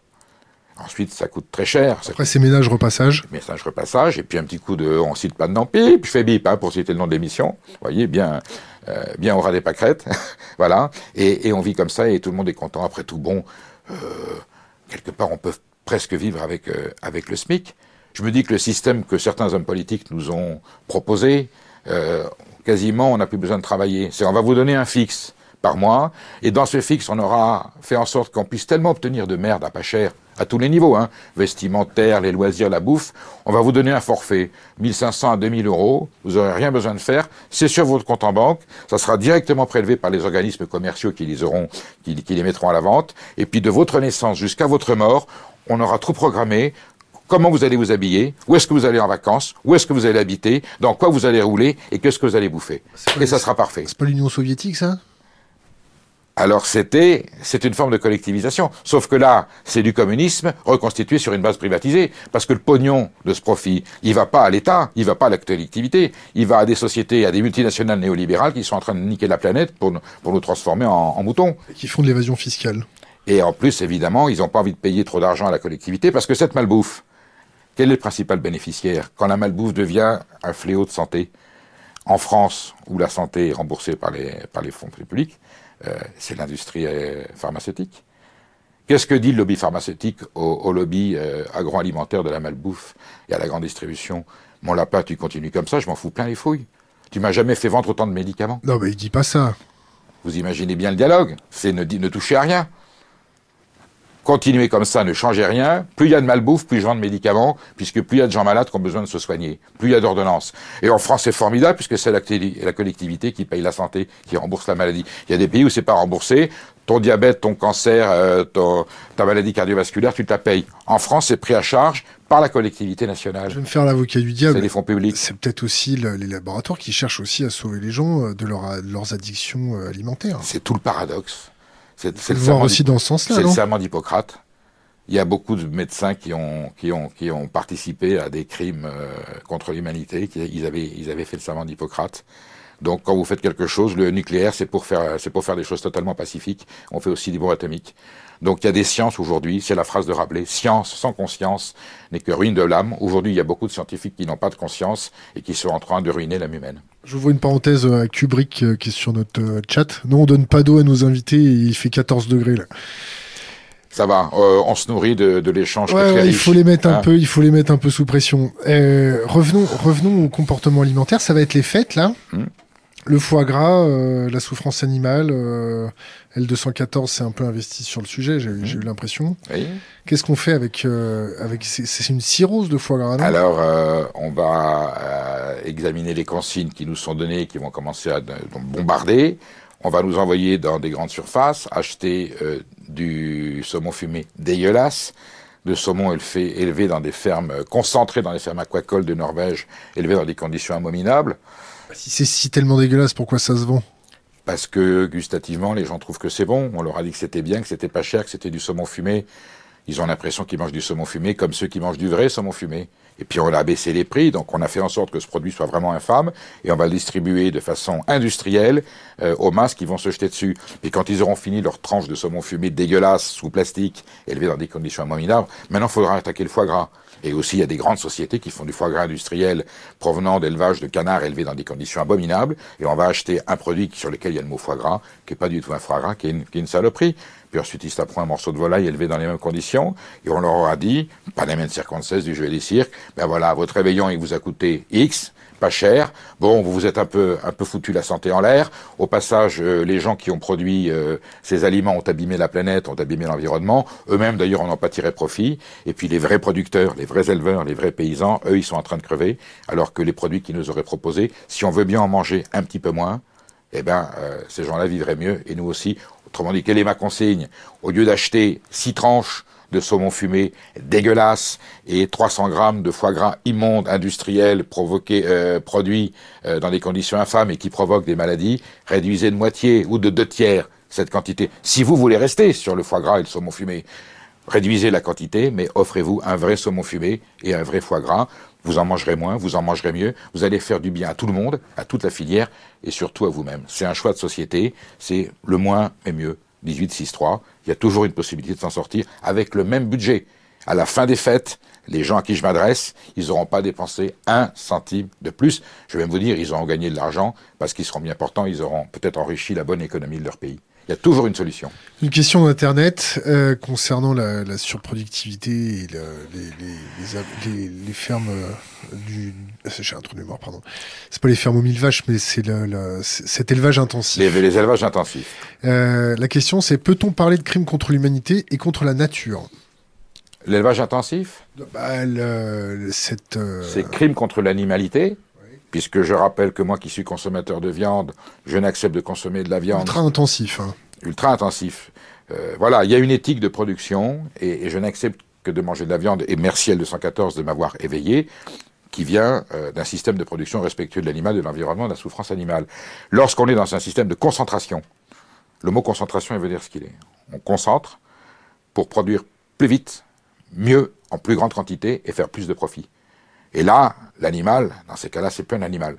Ensuite, ça coûte très cher. Après, c'est ménage repassage. Ménage repassage, et puis un petit coup de, on cite pas de nom, puis je fais bip, hein, pour citer le nom de l'émission. Vous voyez, bien, euh, bien au ras des pâquerettes. voilà. Et, et, on vit comme ça, et tout le monde est content. Après tout, bon, euh, quelque part, on peut presque vivre avec, euh, avec le SMIC. Je me dis que le système que certains hommes politiques nous ont proposé, euh, quasiment, on n'a plus besoin de travailler. C'est on va vous donner un fixe par mois, et dans ce fixe, on aura fait en sorte qu'on puisse tellement obtenir de merde à pas cher, à tous les niveaux, hein, vestimentaire, les loisirs, la bouffe, on va vous donner un forfait, 1500 à 2000 euros, vous n'aurez rien besoin de faire, c'est sur votre compte en banque, ça sera directement prélevé par les organismes commerciaux qui les auront, qui, qui les mettront à la vente, et puis de votre naissance jusqu'à votre mort, on aura tout programmé, comment vous allez vous habiller, où est-ce que vous allez en vacances, où est-ce que vous allez habiter, dans quoi vous allez rouler? Et qu'est-ce que vous allez bouffer? Et ça sera parfait. C'est pas l'Union soviétique, ça? Alors c'était, c'est une forme de collectivisation. Sauf que là, c'est du communisme reconstitué sur une base privatisée. Parce que le pognon de ce profit, il va pas à l'État, il va pas à la collectivité, il va à des sociétés, à des multinationales néolibérales qui sont en train de niquer la planète pour, pour nous transformer en, en moutons. Qui font de l'évasion fiscale. Et en plus, évidemment, ils n'ont pas envie de payer trop d'argent à la collectivité parce que cette malbouffe, quel est le principal bénéficiaire quand la malbouffe devient un fléau de santé En France, où la santé est remboursée par les, par les fonds publics, euh, c'est l'industrie euh, pharmaceutique. Qu'est-ce que dit le lobby pharmaceutique au, au lobby euh, agroalimentaire de la malbouffe et à la grande distribution? Mon lapin, tu continues comme ça, je m'en fous plein les fouilles. Tu m'as jamais fait vendre autant de médicaments. Non, mais il dit pas ça. Vous imaginez bien le dialogue. C'est ne, ne toucher à rien. Continuer comme ça ne changez rien. Plus il y a de malbouffe, plus je vends de médicaments, puisque plus il y a de gens malades qui ont besoin de se soigner. Plus il y a d'ordonnances. Et en France, c'est formidable, puisque c'est la, la, collectivité qui paye la santé, qui rembourse la maladie. Il y a des pays où c'est pas remboursé. Ton diabète, ton cancer, euh, ton, ta maladie cardiovasculaire, tu te la payes. En France, c'est pris à charge par la collectivité nationale. Je vais me faire l'avocat du diable. C'est les fonds publics. C'est peut-être aussi le, les laboratoires qui cherchent aussi à sauver les gens euh, de, leur, de leurs addictions euh, alimentaires. C'est tout le paradoxe. C'est le voir aussi dans ce sens-là. C'est le serment d'Hippocrate. Il y a beaucoup de médecins qui ont, qui ont, qui ont participé à des crimes euh, contre l'humanité. Ils avaient, ils avaient fait le serment d'Hippocrate. Donc, quand vous faites quelque chose, le nucléaire, c'est pour faire, c'est pour faire des choses totalement pacifiques. On fait aussi des bombes atomiques. Donc, il y a des sciences aujourd'hui. C'est la phrase de Rabelais. Science sans conscience n'est que ruine de l'âme. Aujourd'hui, il y a beaucoup de scientifiques qui n'ont pas de conscience et qui sont en train de ruiner l'âme humaine. Je vois une parenthèse à Kubrick euh, qui est sur notre euh, chat. Non, on donne pas d'eau à nos invités et il fait 14 degrés là. Ça va, euh, on se nourrit de, de l'échange. Ouais, ouais, il faut les mettre un hein peu, il faut les mettre un peu sous pression. Euh, revenons, revenons au comportement alimentaire. Ça va être les fêtes là. Mmh. Le foie gras, euh, la souffrance animale, euh, L214 s'est un peu investi sur le sujet, j'ai mmh. eu l'impression. Oui. Qu'est-ce qu'on fait avec... Euh, avec C'est une cirrhose de foie gras, non? Alors, euh, on va examiner les consignes qui nous sont données, qui vont commencer à bombarder. On va nous envoyer dans des grandes surfaces, acheter euh, du saumon fumé dégueulasse, de saumon élevé, élevé dans des fermes, concentré dans les fermes aquacoles de Norvège, élevé dans des conditions abominables. Si c'est si tellement dégueulasse, pourquoi ça se vend? Parce que gustativement, les gens trouvent que c'est bon. On leur a dit que c'était bien, que c'était pas cher, que c'était du saumon fumé. Ils ont l'impression qu'ils mangent du saumon fumé comme ceux qui mangent du vrai saumon fumé. Et puis on a baissé les prix, donc on a fait en sorte que ce produit soit vraiment infâme, et on va le distribuer de façon industrielle euh, aux masses qui vont se jeter dessus. Et quand ils auront fini leur tranche de saumon fumé dégueulasse, sous plastique, élevé dans des conditions abominables, maintenant il faudra attaquer le foie gras. Et aussi, il y a des grandes sociétés qui font du foie gras industriel provenant d'élevage de canards élevés dans des conditions abominables, et on va acheter un produit sur lequel il y a le mot foie gras, qui est pas du tout un foie gras, qui est une, qui est une saloperie. Puis ensuite, ils se un morceau de volaille élevé dans les mêmes conditions. Et on leur aura dit, pas les mêmes circonstances du jeu des cirques, ben voilà, votre réveillon, il vous a coûté X, pas cher. Bon, vous vous êtes un peu, un peu foutu la santé en l'air. Au passage, euh, les gens qui ont produit euh, ces aliments ont abîmé la planète, ont abîmé l'environnement. Eux-mêmes, d'ailleurs, en ont pas tiré profit. Et puis, les vrais producteurs, les vrais éleveurs, les vrais paysans, eux, ils sont en train de crever. Alors que les produits qu'ils nous auraient proposés, si on veut bien en manger un petit peu moins, eh bien, euh, ces gens-là vivraient mieux, et nous aussi. Autrement dit, quelle est ma consigne? Au lieu d'acheter six tranches de saumon fumé dégueulasse et 300 grammes de foie gras immonde, industriel, provoqué, euh, produit euh, dans des conditions infâmes et qui provoquent des maladies, réduisez de moitié ou de deux tiers cette quantité. Si vous voulez rester sur le foie gras et le saumon fumé, réduisez la quantité, mais offrez-vous un vrai saumon fumé et un vrai foie gras. Vous en mangerez moins, vous en mangerez mieux, vous allez faire du bien à tout le monde, à toute la filière et surtout à vous-même. C'est un choix de société, c'est le moins et mieux. 18-6-3, il y a toujours une possibilité de s'en sortir avec le même budget. À la fin des fêtes, les gens à qui je m'adresse, ils n'auront pas dépensé un centime de plus. Je vais même vous dire, ils auront gagné de l'argent parce qu'ils seront bien portants, ils auront peut-être enrichi la bonne économie de leur pays. Il y a toujours une solution. Une question d'Internet euh, concernant la, surproductivité et les, les, fermes euh, du... J'ai un trou de mémoire, pardon. C'est pas les fermes aux mille vaches, mais c'est cet élevage intensif. Les, les élevages intensifs. Euh, la question, c'est peut-on parler de crimes contre l'humanité et contre la nature? L'élevage intensif? Bah, cette, C'est crime contre l'animalité? Puisque je rappelle que moi qui suis consommateur de viande, je n'accepte de consommer de la viande. Ultra intensif. Hein. Ultra intensif. Euh, voilà, il y a une éthique de production et, je n'accepte que de manger de la viande, et merci L214 de m'avoir éveillé, qui vient euh, d'un système de production respectueux de l'animal, de l'environnement, de la souffrance animale. Lorsqu'on est dans un système de concentration, le mot concentration, il veut dire ce qu'il est. On concentre pour produire plus vite, mieux, en plus grande quantité et faire plus de profit. Et là, l'animal, dans ces cas-là, c'est plus un animal.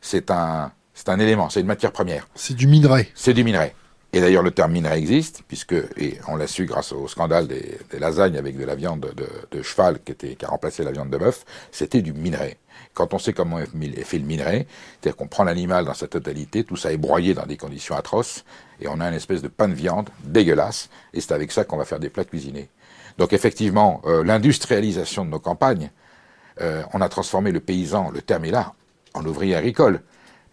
C'est un, c'est un élément, c'est une matière première. C'est du minerai. C'est du minerai. Et d'ailleurs, le terme minerai existe, puisque, et on l'a su grâce au scandale des, lasagnes avec de la viande de, cheval qui, était, qui a remplacé la viande de bœuf, c'était du minerai. Quand on sait comment est fait le minerai, c'est-à-dire qu'on prend l'animal dans sa totalité, tout ça est broyé dans des conditions atroces, et on a une espèce de pain de viande dégueulasse, et c'est avec ça qu'on va faire des plats cuisinés. Donc effectivement, euh, l'industrialisation de nos campagnes, euh, on a transformé le paysan, le terme est là, en ouvrier agricole,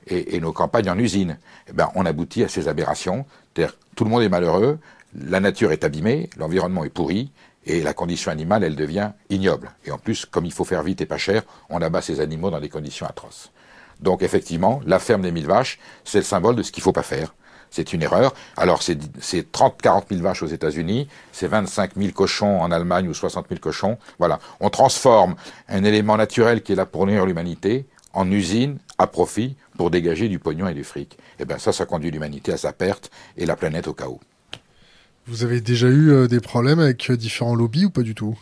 et, nos campagnes en usine. Eh ben, on aboutit à ces aberrations. Tout le monde est malheureux, la nature est abîmée, l'environnement est pourri, et la condition animale, elle devient ignoble. Et en plus, comme il faut faire vite et pas cher, on abat ces animaux dans des conditions atroces. Donc effectivement, la ferme des mille vaches, c'est le symbole de ce qu'il ne faut pas faire. C'est une erreur. Alors, c'est 30-40 000 vaches aux États-Unis, c'est 25 000 cochons en Allemagne ou 60 000 cochons. Voilà. On transforme un élément naturel qui est là pour nourrir l'humanité en usine à profit pour dégager du pognon et du fric. Et eh bien, ça, ça conduit l'humanité à sa perte et la planète au chaos. Vous avez déjà eu euh, des problèmes avec euh, différents lobbies ou pas du tout?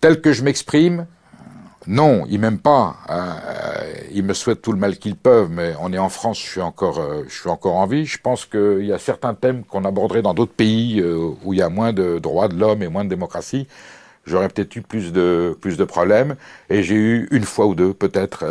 Tel que je m'exprime, non, ils m'aiment pas. Hein. Euh, ils me souhaitent tout le mal qu'ils peuvent, mais on est en France, je suis encore, euh, je suis encore en vie. Je pense qu'il y a certains thèmes qu'on aborderait dans d'autres pays euh, où il y a moins de droits de l'homme et moins de démocratie. J'aurais peut-être eu plus de plus de problèmes et j'ai eu une fois ou deux peut-être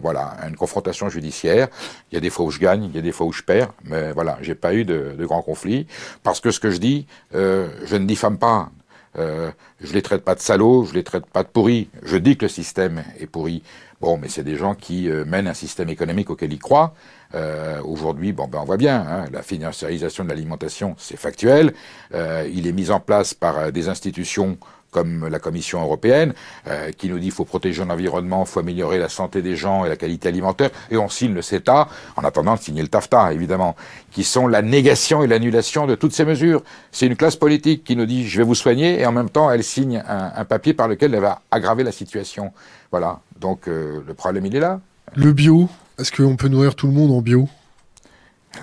voilà une confrontation judiciaire. Il y a des fois où je gagne, il y a des fois où je perds, mais voilà j'ai pas eu de, de grands conflits parce que ce que je dis, je ne diffame pas. Euh, je les traite pas de salauds, je les traite pas de pourris. Je dis que le système est pourri. Bon, mais c'est des gens qui euh, mènent un système économique auquel ils croient. Euh, Aujourd'hui, bon, ben on voit bien, hein, la financiarisation de l'alimentation, c'est factuel. Euh, il est mis en place par des institutions comme la Commission européenne, euh, qui nous dit qu'il faut protéger l'environnement, faut améliorer la santé des gens et la qualité alimentaire, et on signe le CETA, en attendant de signer le TAFTA, évidemment, qui sont la négation et l'annulation de toutes ces mesures. C'est une classe politique qui nous dit je vais vous soigner, et en même temps elle signe un, papier par lequel elle va aggraver la situation. Voilà, donc euh, le problème il est là. Le bio, est-ce qu'on peut nourrir tout le monde en bio?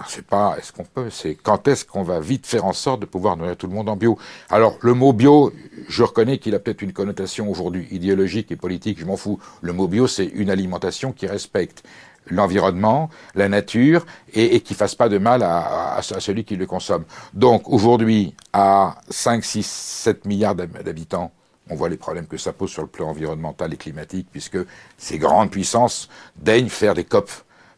C'est pas est-ce qu'on peut, c'est quand est-ce qu'on va vite faire en sorte de pouvoir nourrir tout le monde en bio? Alors le mot bio, je reconnais qu'il a peut-être une connotation aujourd'hui idéologique et politique, je m'en fous. Le mot bio, c'est une alimentation qui respecte l'environnement, la nature, et, et qui fasse pas de mal à, à, celui qui le consomme. Donc aujourd'hui, à 5, 6, 7 milliards d'habitants, on voit les problèmes que ça pose sur le plan environnemental et climatique, puisque ces grandes puissances daignent faire des COP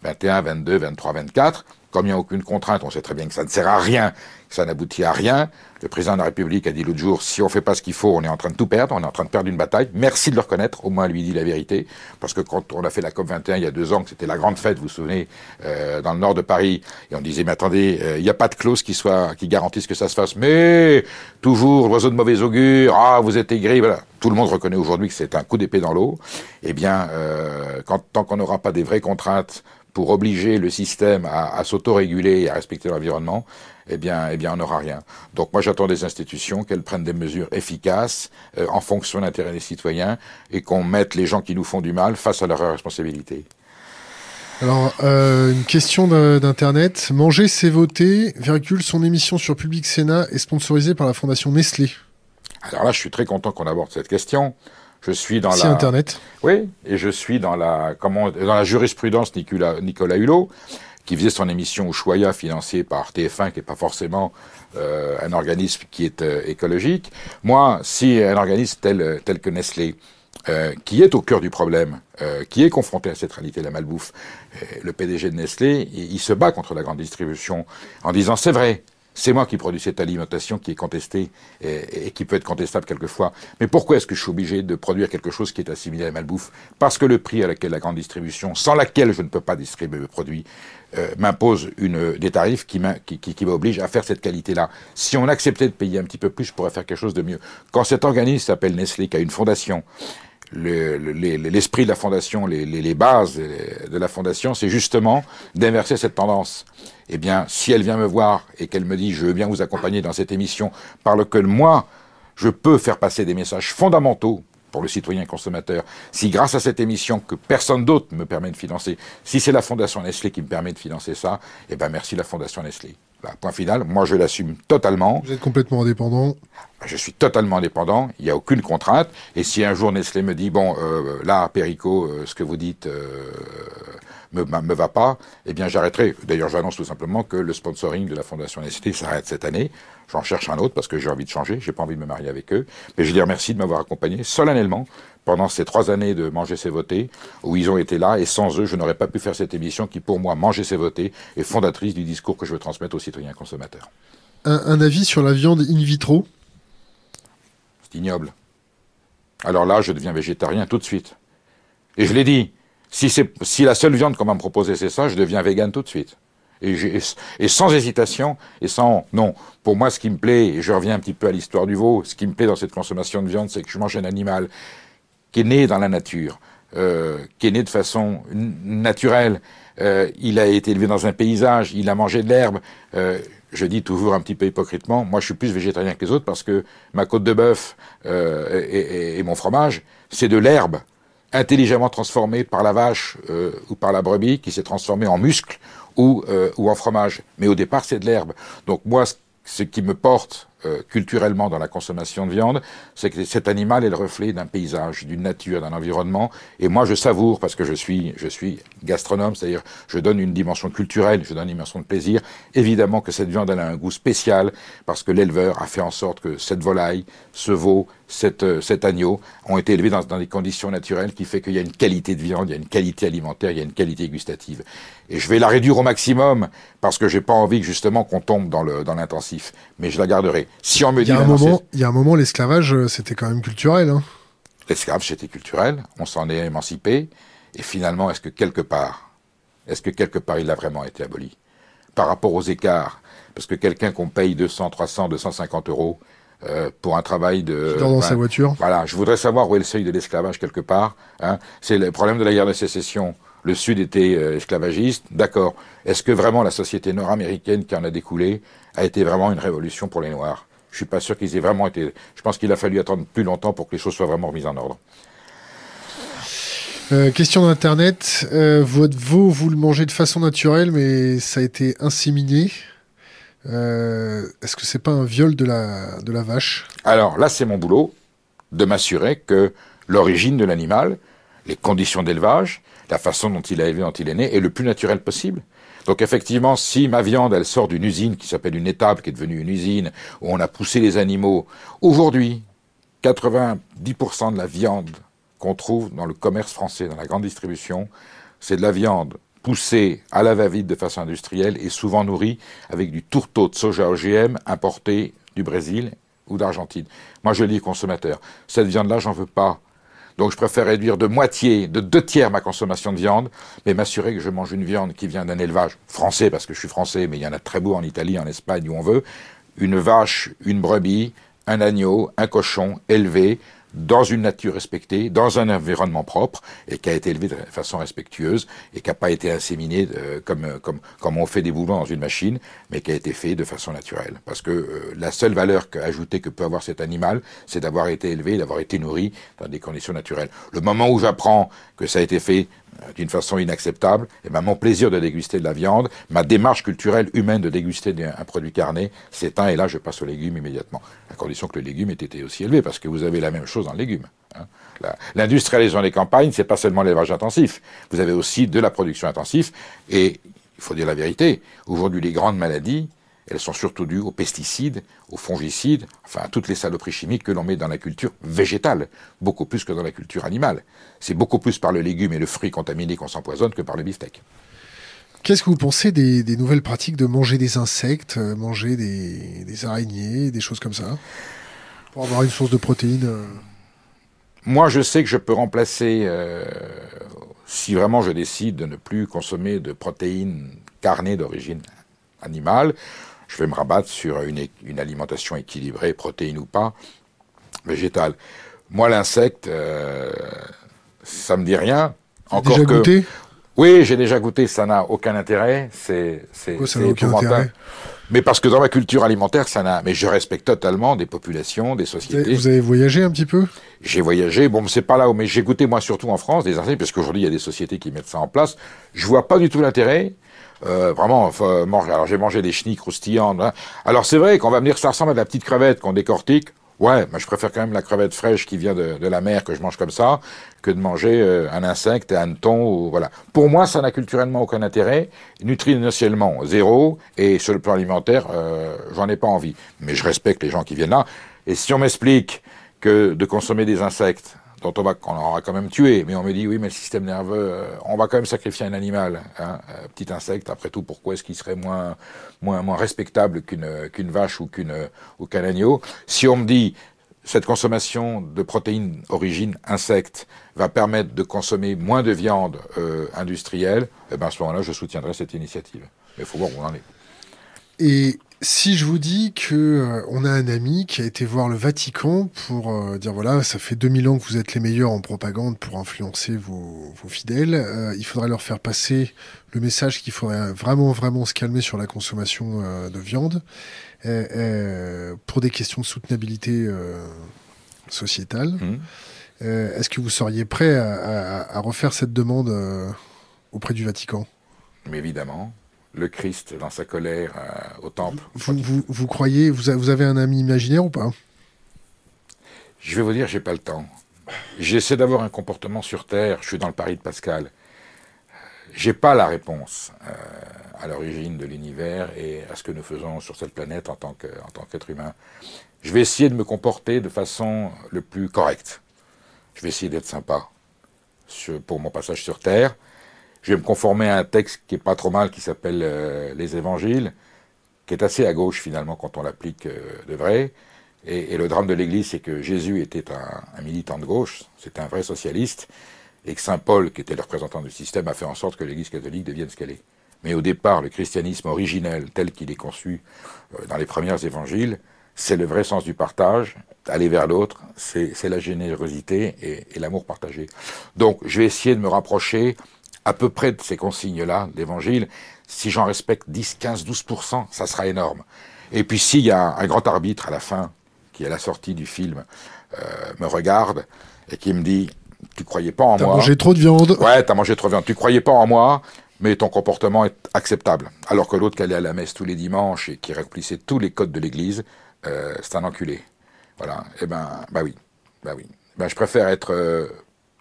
21, 22, 23, 24, comme il n'y a aucune contrainte, on sait très bien que ça ne sert à rien, que ça n'aboutit à rien. Le président de la République a dit l'autre jour, si on fait pas ce qu'il faut, on est en train de tout perdre, on est en train de perdre une bataille. Merci de le reconnaître, au moins lui dit la vérité, parce que quand on a fait la COP 21 il y a deux ans, que c'était la grande fête, vous vous souvenez, euh, dans le nord de Paris, et on disait mais attendez, euh, il n'y a pas de clause qui soit qui garantisse que ça se fasse, mais toujours oiseau de mauvais augure, ah vous êtes aigri, voilà. Tout le monde reconnaît aujourd'hui que c'est un coup d'épée dans l'eau. Eh bien, euh, quand, tant qu'on n'aura pas des vraies contraintes pour obliger le système à, s'autoréguler et à respecter l'environnement, eh bien, eh bien, on n'aura rien. Donc, moi, j'attends des institutions qu'elles prennent des mesures efficaces euh, en fonction de l'intérêt des citoyens et qu'on mette les gens qui nous font du mal face à leurs responsabilités. Alors, euh, une question d'internet. Manger, c'est voter. Virgule, son émission sur Public Sénat est sponsorisée par la fondation Nestlé. Alors là, je suis très content qu'on aborde cette question. Je suis dans la. Internet. Oui, et je suis dans la comment dans la jurisprudence Nicolas, Nicolas Hulot, qui faisait son émission Ushuaïa financée par TF1, qui n'est pas forcément euh, un organisme qui est euh, écologique. Moi, si un organisme tel tel que Nestlé, euh, qui est au cœur du problème, euh, qui est confronté à cette réalité de la malbouffe, euh, le PDG de Nestlé, il, il, se bat contre la grande distribution en disant c'est vrai, c'est moi qui produis cette alimentation qui est contestée et, qui peut être contestable quelquefois. Mais pourquoi est-ce que je suis obligé de produire quelque chose qui est assimilé à la malbouffe? Parce que le prix à laquelle la grande distribution, sans laquelle je ne peux pas distribuer mes produits, euh, m'impose des tarifs qui m'obligent à faire cette qualité-là. Si on acceptait de payer un petit peu plus, je pourrais faire quelque chose de mieux. Quand cet organisme s'appelle Nestlé, qui a une fondation, l'esprit de la fondation, les, bases de la fondation, c'est justement d'inverser cette tendance. Eh bien, si elle vient me voir et qu'elle me dit je veux bien vous accompagner dans cette émission par lequel moi je peux faire passer des messages fondamentaux pour le citoyen consommateur, si grâce à cette émission que personne d'autre me permet de financer, si c'est la Fondation Nestlé qui me permet de financer ça, eh ben merci la Fondation Nestlé. Point final, moi je l'assume totalement. Vous êtes complètement indépendant je suis totalement indépendant, il n'y a aucune contrainte. Et si un jour Nestlé me dit, bon, euh, là, Perico, euh, ce que vous dites euh, me, me va pas, eh bien j'arrêterai. D'ailleurs, j'annonce tout simplement que le sponsoring de la Fondation Nestlé s'arrête cette année. J'en cherche un autre parce que j'ai envie de changer, j'ai pas envie de me marier avec eux. Mais je dis merci de m'avoir accompagné solennellement pendant ces trois années de Manger c'est voter, où ils ont été là, et sans eux, je n'aurais pas pu faire cette émission qui, pour moi, Manger c'est voter, est fondatrice du discours que je veux transmettre aux citoyens consommateurs. un avis sur la viande in vitro? Ignoble. Alors là, je deviens végétarien tout de suite. Et je l'ai dit, si, si la seule viande qu'on m'a proposée c'est ça, je deviens vegan tout de suite. Et, et, sans hésitation, et sans... Non, pour moi, ce qui me plaît, et je reviens un petit peu à l'histoire du veau, ce qui me plaît dans cette consommation de viande, c'est que je mange un animal qui est né dans la nature, euh, qui est né de façon naturelle. Euh, il a été élevé dans un paysage, il a mangé de l'herbe. Euh, je dis toujours un petit peu hypocritement, moi je suis plus végétarien que les autres parce que ma côte de bœuf euh, et, mon fromage, c'est de l'herbe intelligemment transformée par la vache euh, ou par la brebis qui s'est transformée en muscle ou, euh, ou en fromage. Mais au départ, c'est de l'herbe. Donc moi, ce qui me porte euh, culturellement dans la consommation de viande, c'est que cet animal est le reflet d'un paysage, d'une nature, d'un environnement. Et moi, je savoure parce que je suis, je suis gastronome, c'est-à-dire je donne une dimension culturelle, je donne une dimension de plaisir. Évidemment que cette viande elle a un goût spécial parce que l'éleveur a fait en sorte que cette volaille, ce veau, cette, euh, cet agneau ont été élevés dans, dans des conditions naturelles qui fait qu'il y a une qualité de viande, il y a une qualité alimentaire, il y a une qualité gustative. Et je vais la réduire au maximum parce que j'ai pas envie justement qu'on tombe dans le dans l'intensif, mais je la garderai. Si on me il y a un moment, il y a un moment, l'esclavage, euh, c'était quand même culturel. Hein. L'esclavage, c'était culturel. On s'en est émancipé. Et finalement, est-ce que quelque part, est-ce que quelque part, il a vraiment été aboli? Par rapport aux écarts Parce que quelqu'un qu'on paye 200, 300, 250 euros euh, pour un travail de... dans sa voiture. Voilà, je voudrais savoir où est le seuil de l'esclavage quelque part. Hein. C'est le problème de la guerre de sécession. Le Sud était euh, esclavagiste, d'accord. Est-ce que vraiment la société nord-américaine qui en a découlé a été vraiment une révolution pour les Noirs? Je suis pas sûr qu'ils aient vraiment été. Je pense qu'il a fallu attendre plus longtemps pour que les choses soient vraiment remises en ordre. Euh, question d'internet. Euh, votre veau, vous le mangez de façon naturelle, mais ça a été inséminé. Euh, est-ce que c'est pas un viol de la, de la vache? Alors là, c'est mon boulot de m'assurer que l'origine de l'animal, les conditions d'élevage, la façon dont il a élevé, dont il est né, est le plus naturel possible. Donc effectivement, si ma viande, elle sort d'une usine qui s'appelle une étape, qui est devenue une usine, où on a poussé les animaux, aujourd'hui, 90% de la viande qu'on trouve dans le commerce français, dans la grande distribution, c'est de la viande poussée à la va-vite de façon industrielle et souvent nourrie avec du tourteau de soja OGM importé du Brésil ou d'Argentine. Moi, je dis consommateur, cette viande-là, j'en veux pas. Donc je préfère réduire de moitié, de deux tiers ma consommation de viande, mais m'assurer que je mange une viande qui vient d'un élevage français, parce que je suis français, mais il y en a très beau en Italie, en Espagne, où on veut, une vache, une brebis, un agneau, un cochon élevé dans une nature respectée, dans un environnement propre, et qui a été élevé de façon respectueuse, et qui n'a pas été inséminé euh, comme, euh, comme, comme on fait des boulons dans une machine, mais qui a été fait de façon naturelle. Parce que euh, la seule valeur ajoutée que peut avoir cet animal, c'est d'avoir été élevé, d'avoir été nourri dans des conditions naturelles. Le moment où j'apprends que ça a été fait d'une façon inacceptable, et ben mon plaisir de déguster de la viande, ma démarche culturelle humaine de déguster un produit carné s'éteint et là je passe aux légumes immédiatement, à condition que le légume ait été aussi élevé, parce que vous avez la même chose dans le légume. Hein. L'industrialisation des campagnes, c'est pas seulement l'élevage intensif, vous avez aussi de la production intensive, et il faut dire la vérité, aujourd'hui les grandes maladies, elles sont surtout dues aux pesticides, aux fongicides, enfin à toutes les saloperies chimiques que l'on met dans la culture végétale, beaucoup plus que dans la culture animale. C'est beaucoup plus par le légume et le fruit contaminé qu'on s'empoisonne que par le beefsteak. Qu'est-ce que vous pensez des, nouvelles pratiques de manger des insectes, euh, manger des, araignées, des choses comme ça, pour avoir une source de protéines euh? Moi, je sais que je peux remplacer, euh, si vraiment je décide de ne plus consommer de protéines carnées d'origine animale, je vais me rabattre sur une, une alimentation équilibrée, protéines ou pas, végétale. Moi, l'insecte, euh, ça me dit rien. Encore déjà goûté? Oui, j'ai déjà goûté. Ça n'a aucun intérêt. C'est c'est intérêt? Mais parce que dans ma culture alimentaire, ça n'a. Mais je respecte totalement des populations, des sociétés. Vous avez voyagé un petit peu? J'ai voyagé. Bon, c'est pas là où. Mais j'ai goûté moi surtout en France des insectes, parce qu'aujourd'hui il y a des sociétés qui mettent ça en place. Je vois pas du tout l'intérêt. Euh, vraiment, enfin, manger. Alors j'ai mangé des chenilles croustillantes. Hein. Alors c'est vrai qu'on va me dire ça ressemble à de la petite crevette qu'on décortique. Ouais, mais je préfère quand même la crevette fraîche qui vient de, de la mer que je mange comme ça que de manger euh, un insecte, un hanneton ou voilà. Pour moi, ça n'a culturellement aucun intérêt, nutritionnellement zéro et sur le plan alimentaire, euh, j'en ai pas envie. Mais je respecte les gens qui viennent là. Et si on m'explique que de consommer des insectes dont on va aura quand même tué, mais on me dit oui, mais le système nerveux, euh, on va quand même sacrifier un animal, hein, un petit insecte. Après tout, pourquoi est-ce qu'il serait moins moins moins respectable qu'une qu'une vache ou ou qu'un agneau? Si on me dit cette consommation de protéines origine insecte va permettre de consommer moins de viande euh, industrielle, eh ben à ce moment-là, je soutiendrai cette initiative. Mais il faut voir où on en est. Et si je vous dis que euh, on a un ami qui a été voir le Vatican pour euh, dire voilà, ça fait 2000 ans que vous êtes les meilleurs en propagande pour influencer vos, vos fidèles, euh, il faudrait leur faire passer le message qu'il faudrait vraiment vraiment se calmer sur la consommation de viande pour des questions de soutenabilité sociétale. Mmh. Est-ce que vous seriez prêt à, à, à refaire cette demande auprès du Vatican? Mais évidemment le Christ dans sa colère euh, au temple. Vous, vous, croyez, vous, avez un ami imaginaire ou pas? Je vais vous dire, j'ai pas le temps. J'essaie d'avoir un comportement sur Terre, je suis dans le Paris de Pascal. J'ai pas la réponse euh, à l'origine de l'univers et à ce que nous faisons sur cette planète en tant qu'être humain. Je vais essayer de me comporter de façon le plus correcte. Je vais essayer d'être sympa pour mon passage sur Terre je vais me conformer à un texte qui est pas trop mal, qui s'appelle euh, les Évangiles, qui est assez à gauche finalement quand on l'applique euh, de vrai. Et, le drame de l'Église, c'est que Jésus était un, militant de gauche, c'était un vrai socialiste, et que Saint Paul, qui était le représentant du système, a fait en sorte que l'Église catholique devienne ce qu'elle est. Mais au départ, le christianisme originel, tel qu'il est conçu euh, dans les premiers évangiles, c'est le vrai sens du partage, aller vers l'autre, c'est la générosité et, et l'amour partagé. Donc, je vais essayer de me rapprocher à peu près de ces consignes-là, l'évangile, si j'en respecte 10, 15, 12%, ça sera énorme. Et puis s'il y a un grand arbitre à la fin, qui à la sortie du film euh, me regarde et qui me dit, tu croyais pas en moi. T'as mangé trop de viande. Ouais, t'as mangé trop de viande. Tu croyais pas en moi, mais ton comportement est acceptable. Alors que l'autre qui allait à la messe tous les dimanches et qui remplissait tous les codes de l'Église, euh, c'est un enculé. Voilà. Eh ben, bah oui, bah oui. Ben, je préfère être euh,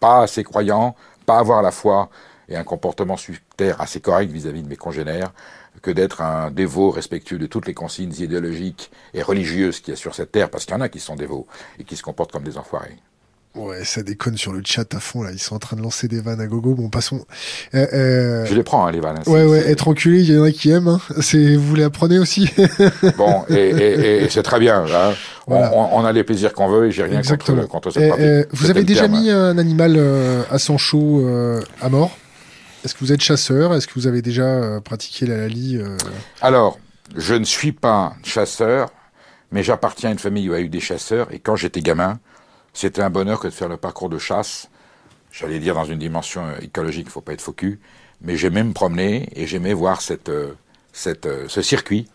pas assez croyant, pas avoir la foi et un comportement sur terre assez correct vis-à-vis de mes congénères que d'être un dévot respectueux de toutes les consignes idéologiques et religieuses qu'il y a sur cette terre, parce qu'il y en a qui sont dévots et qui se comportent comme des enfoirés. Ouais, ça déconne sur le chat à fond là. Ils sont en train de lancer des vannes à gogo. Bon, passons. Euh, euh, Je les prends hein, les vannes. Ouais, ouais. Être enculé, il y en a qui aiment. Hein. C'est vous les apprenez aussi. bon, et, c'est très bien. Hein. On, a les plaisirs qu'on veut et j'ai rien contre, contre cette pratique. Euh, vous avez déjà mis un animal à sang chaud à mort? Est-ce que vous êtes chasseur? Est-ce que vous avez déjà euh, pratiqué la lalie euh? Alors, je ne suis pas chasseur, mais j'appartiens à une famille où il y a eu des chasseurs. Et quand j'étais gamin, c'était un bonheur que de faire le parcours de chasse. J'allais dire dans une dimension écologique, il ne faut pas être faux mais j'aimais me promener et j'aimais voir cette, cette, ce circuit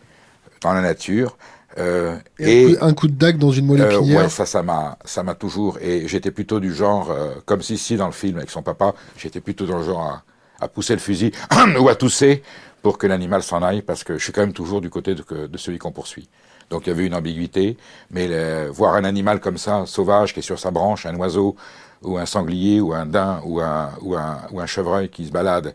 dans la nature. Euh, et, un, coup, de dague dans une moelle euh, ouais, ça, ça m'a, ça m'a toujours. Et j'étais plutôt du genre, euh, comme Sissi dans le film avec son papa, j'étais plutôt dans le genre à, à pousser le fusil ou à tousser pour que l'animal s'en aille, parce que je suis quand même toujours du côté de, celui qu'on poursuit. Donc il y avait une ambiguïté, mais voir un animal comme ça, sauvage, qui est sur sa branche, un oiseau, ou un sanglier, ou un daim, ou un, ou un, ou un chevreuil qui se balade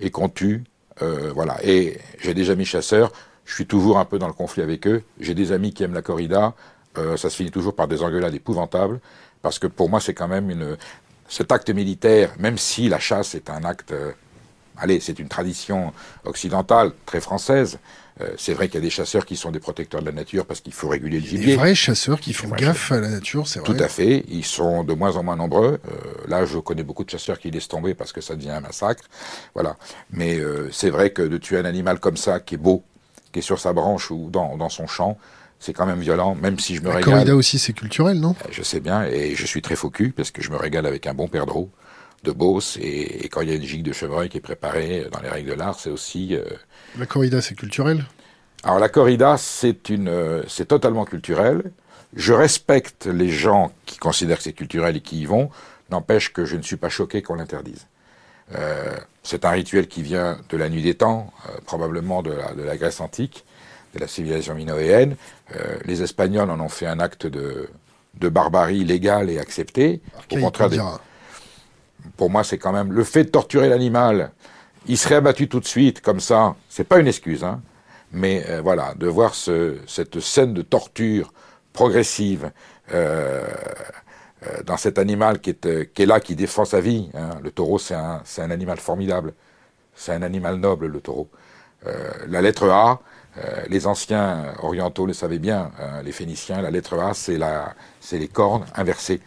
et qu'on tue, euh, voilà. Et j'ai des amis chasseurs, je suis toujours un peu dans le conflit avec eux. J'ai des amis qui aiment la corrida. Euh, ça se finit toujours par des engueulades épouvantables. Parce que pour moi, c'est quand même une. Cet acte militaire, même si la chasse est un acte. Euh, allez, c'est une tradition occidentale, très française. Euh, c'est vrai qu'il y a des chasseurs qui sont des protecteurs de la nature parce qu'il faut réguler le gibier. Des vrais chasseurs qui font gaffe à la nature, c'est vrai. Tout à fait. Ils sont de moins en moins nombreux. là, je connais beaucoup de chasseurs qui laissent tomber parce que ça devient un massacre. Voilà. Mais c'est vrai que de tuer un animal comme ça, qui est beau, qui est sur sa branche ou dans, dans son champ, c'est quand même violent, même si je me la régale. corrida aussi, c'est culturel, non? Euh, Je sais bien, et je suis très focus parce que je me régale avec un bon perdreau de Beauce, et, quand il y a une gigue de chevreuil qui est préparée dans les règles de l'art, c'est aussi... Euh, la corrida, c'est culturel? Alors la corrida, c'est une, euh, c'est totalement culturel. Je respecte les gens qui considèrent que c'est culturel et qui y vont, n'empêche que je ne suis pas choqué qu'on l'interdise. Euh, c'est un rituel qui vient de la nuit des temps, euh, probablement de la, Grèce antique, de la civilisation minoéenne. Euh, les Espagnols en ont fait un acte de, barbarie légale et accepté. Au contraire, pour moi, c'est quand même le fait de torturer l'animal. Il serait abattu tout de suite, comme ça. C'est pas une excuse, hein. Mais voilà, de voir cette scène de torture progressive. Euh, dans cet animal qui est, euh, qui est là, qui défend sa vie. Hein. Le taureau, c'est un, un, animal formidable. C'est un animal noble, le taureau. Euh, la lettre A, les anciens orientaux le savaient bien, hein, les Phéniciens, la lettre A, c'est les cornes inversées.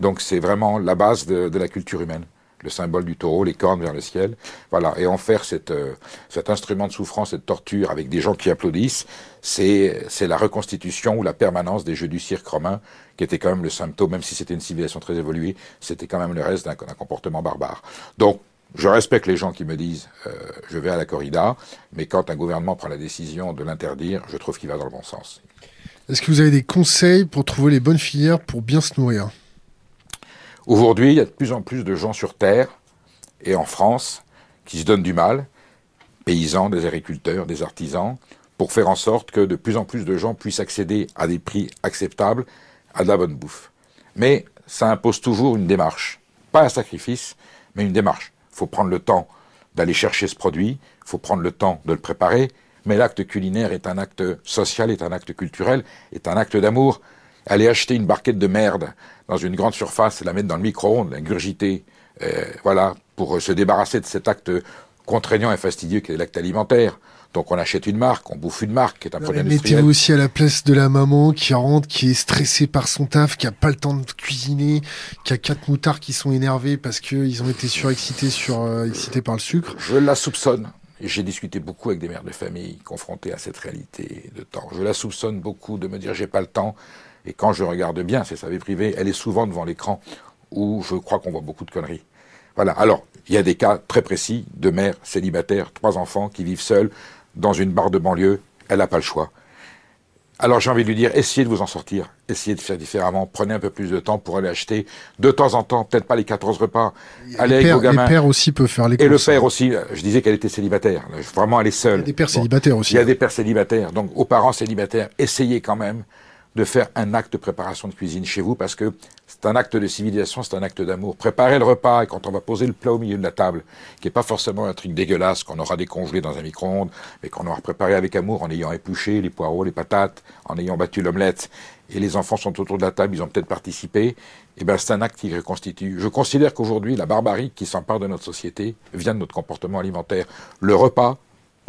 Donc c'est vraiment la base de, la culture humaine le symbole du taureau, les cornes vers le ciel. Voilà. Et en faire cette, euh, cet instrument de souffrance et de torture avec des gens qui applaudissent, c'est, c'est la reconstitution ou la permanence des jeux du cirque romain, qui était quand même le symptôme, même si c'était une civilisation très évoluée, c'était quand même le reste d'un, comportement barbare. Donc, je respecte les gens qui me disent euh, je vais à la corrida, mais quand un gouvernement prend la décision de l'interdire, je trouve qu'il va dans le bon sens. Est-ce que vous avez des conseils pour trouver les bonnes filières pour bien se nourrir? Aujourd'hui, il y a de plus en plus de gens sur Terre et en France qui se donnent du mal, paysans, des agriculteurs, des artisans, pour faire en sorte que de plus en plus de gens puissent accéder à des prix acceptables, à de la bonne bouffe. Mais ça impose toujours une démarche. Pas un sacrifice, mais une démarche. Il faut prendre le temps d'aller chercher ce produit, il faut prendre le temps de le préparer, mais l'acte culinaire est un acte social, est un acte culturel, est un acte d'amour. Aller acheter une barquette de merde dans une grande surface, la mettre dans le micro-ondes, l'ingurgiter, euh, voilà, pour se débarrasser de cet acte contraignant et fastidieux qui est l'acte alimentaire. Donc on achète une marque, on bouffe une marque, qui est un produit industriel. Mettez-vous aussi à la place de la maman qui rentre, qui est stressée par son taf, qui a pas le temps de cuisiner, qui a quatre moutards qui sont énervés parce qu'ils ont été surexcités sur, euh, excités par le sucre. Je la soupçonne. J'ai discuté beaucoup avec des mères de famille confrontées à cette réalité de temps. Je la soupçonne beaucoup de me dire j'ai pas le temps, et quand je regarde bien c'est sa vie privée, elle est souvent devant l'écran où je crois qu'on voit beaucoup de conneries. Voilà. Alors, il y a des cas très précis de mères célibataires, trois enfants qui vivent seuls dans une barre de banlieue. Elle n'a pas le choix. Alors j'ai envie de lui dire, essayez de vous en sortir, essayez de faire différemment, prenez un peu plus de temps pour aller acheter de temps en temps, peut-être pas les 14 repas, allez avec vos gamins. Les pères aussi peuvent faire les Et le père aussi, je disais qu'elle était célibataire, vraiment elle est seule. Il y a des pères célibataires aussi. Il y a des pères célibataires, donc aux parents célibataires, essayez quand même de faire un acte de préparation de cuisine chez vous parce que c'est un acte de civilisation, c'est un acte d'amour. Préparer le repas et quand on va poser le plat au milieu de la table, qui n'est pas forcément un truc dégueulasse qu'on aura décongelé dans un micro-ondes, mais qu'on aura préparé avec amour en ayant épluché les poireaux, les patates, en ayant battu l'omelette, et les enfants sont autour de la table, ils ont peut-être participé, et eh ben c'est un acte qui reconstitue. Je considère qu'aujourd'hui, la barbarie qui s'empare de notre société vient de notre comportement alimentaire. Le repas,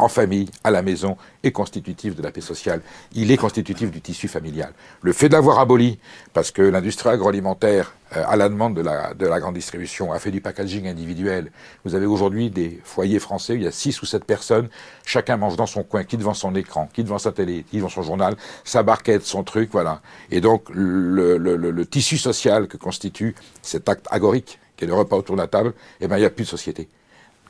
en famille, à la maison, est constitutif de la paix sociale. Il est constitutif du tissu familial. Le fait de l'avoir aboli, parce que l'industrie agroalimentaire, euh, à la demande de la, de la grande distribution, a fait du packaging individuel. Vous avez aujourd'hui des foyers français où il y a six ou sept personnes, chacun mange dans son coin, qui devant son écran, qui devant sa télé, qui devant son journal, sa barquette, son truc, voilà. Et donc le, le, le, le tissu social que constitue cet acte agorique, qui est le repas autour de la table, eh ben il n'y a plus de société.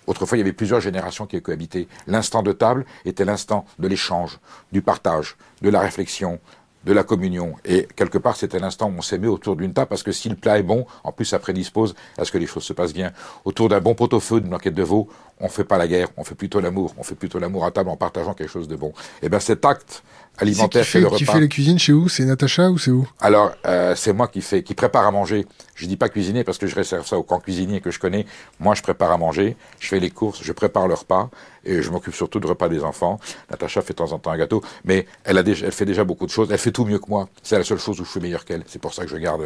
Autrefois, il y avait plusieurs générations qui cohabitaient. L'instant de table était l'instant de l'échange, du partage, de la réflexion, de la communion. Et quelque part, c'était l'instant où on s'aimait autour d'une table, parce que si le plat est bon, en plus, ça prédispose à ce que les choses se passent bien. Autour d'un bon pot-au-feu, d'une enquête de veau, on fait pas la guerre, on fait plutôt l'amour. On fait plutôt l'amour à table en partageant quelque chose de bon. Et bien cet acte alimentaire, qui fait, le qui fait les cuisines chez vous C'est Natacha ou c'est où? Alors, euh, c'est moi qui fais, qui prépare à manger. Je dis pas cuisiner parce que je réserve ça aux camps cuisiniers que je connais. Moi, je prépare à manger, je fais les courses, je prépare le repas et je m'occupe surtout du repas des enfants. Natacha fait de temps en temps un gâteau, mais elle a déjà, elle fait déjà beaucoup de choses. Elle fait tout mieux que moi. C'est la seule chose où je suis meilleur qu'elle. C'est pour ça que je garde,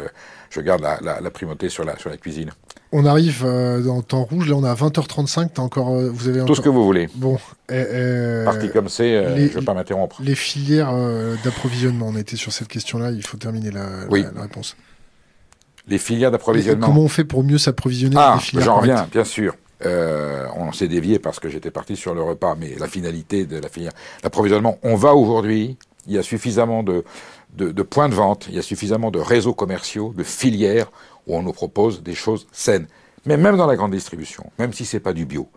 je garde la, la, la primauté sur la, sur la cuisine. On arrive euh, dans le temps rouge, là on est à 20h35, as encore, euh, vous avez encore... Tout ce que vous voulez. Bon. Euh, Parti comme c'est, euh, je ne vais pas m'interrompre. Les filières d'approvisionnement, on était sur cette question-là, il faut terminer la, oui. la, la réponse. Les filières d'approvisionnement. Comment on fait pour mieux s'approvisionner Ah, j'en reviens, bien sûr. Euh, on s'est dévié parce que j'étais parti sur le repas, mais la finalité de la filière d'approvisionnement, on va aujourd'hui, il y a suffisamment de, points de vente, il y a suffisamment de réseaux commerciaux, de filières où on nous propose des choses saines. Mais même dans la grande distribution, même si c'est pas du bio,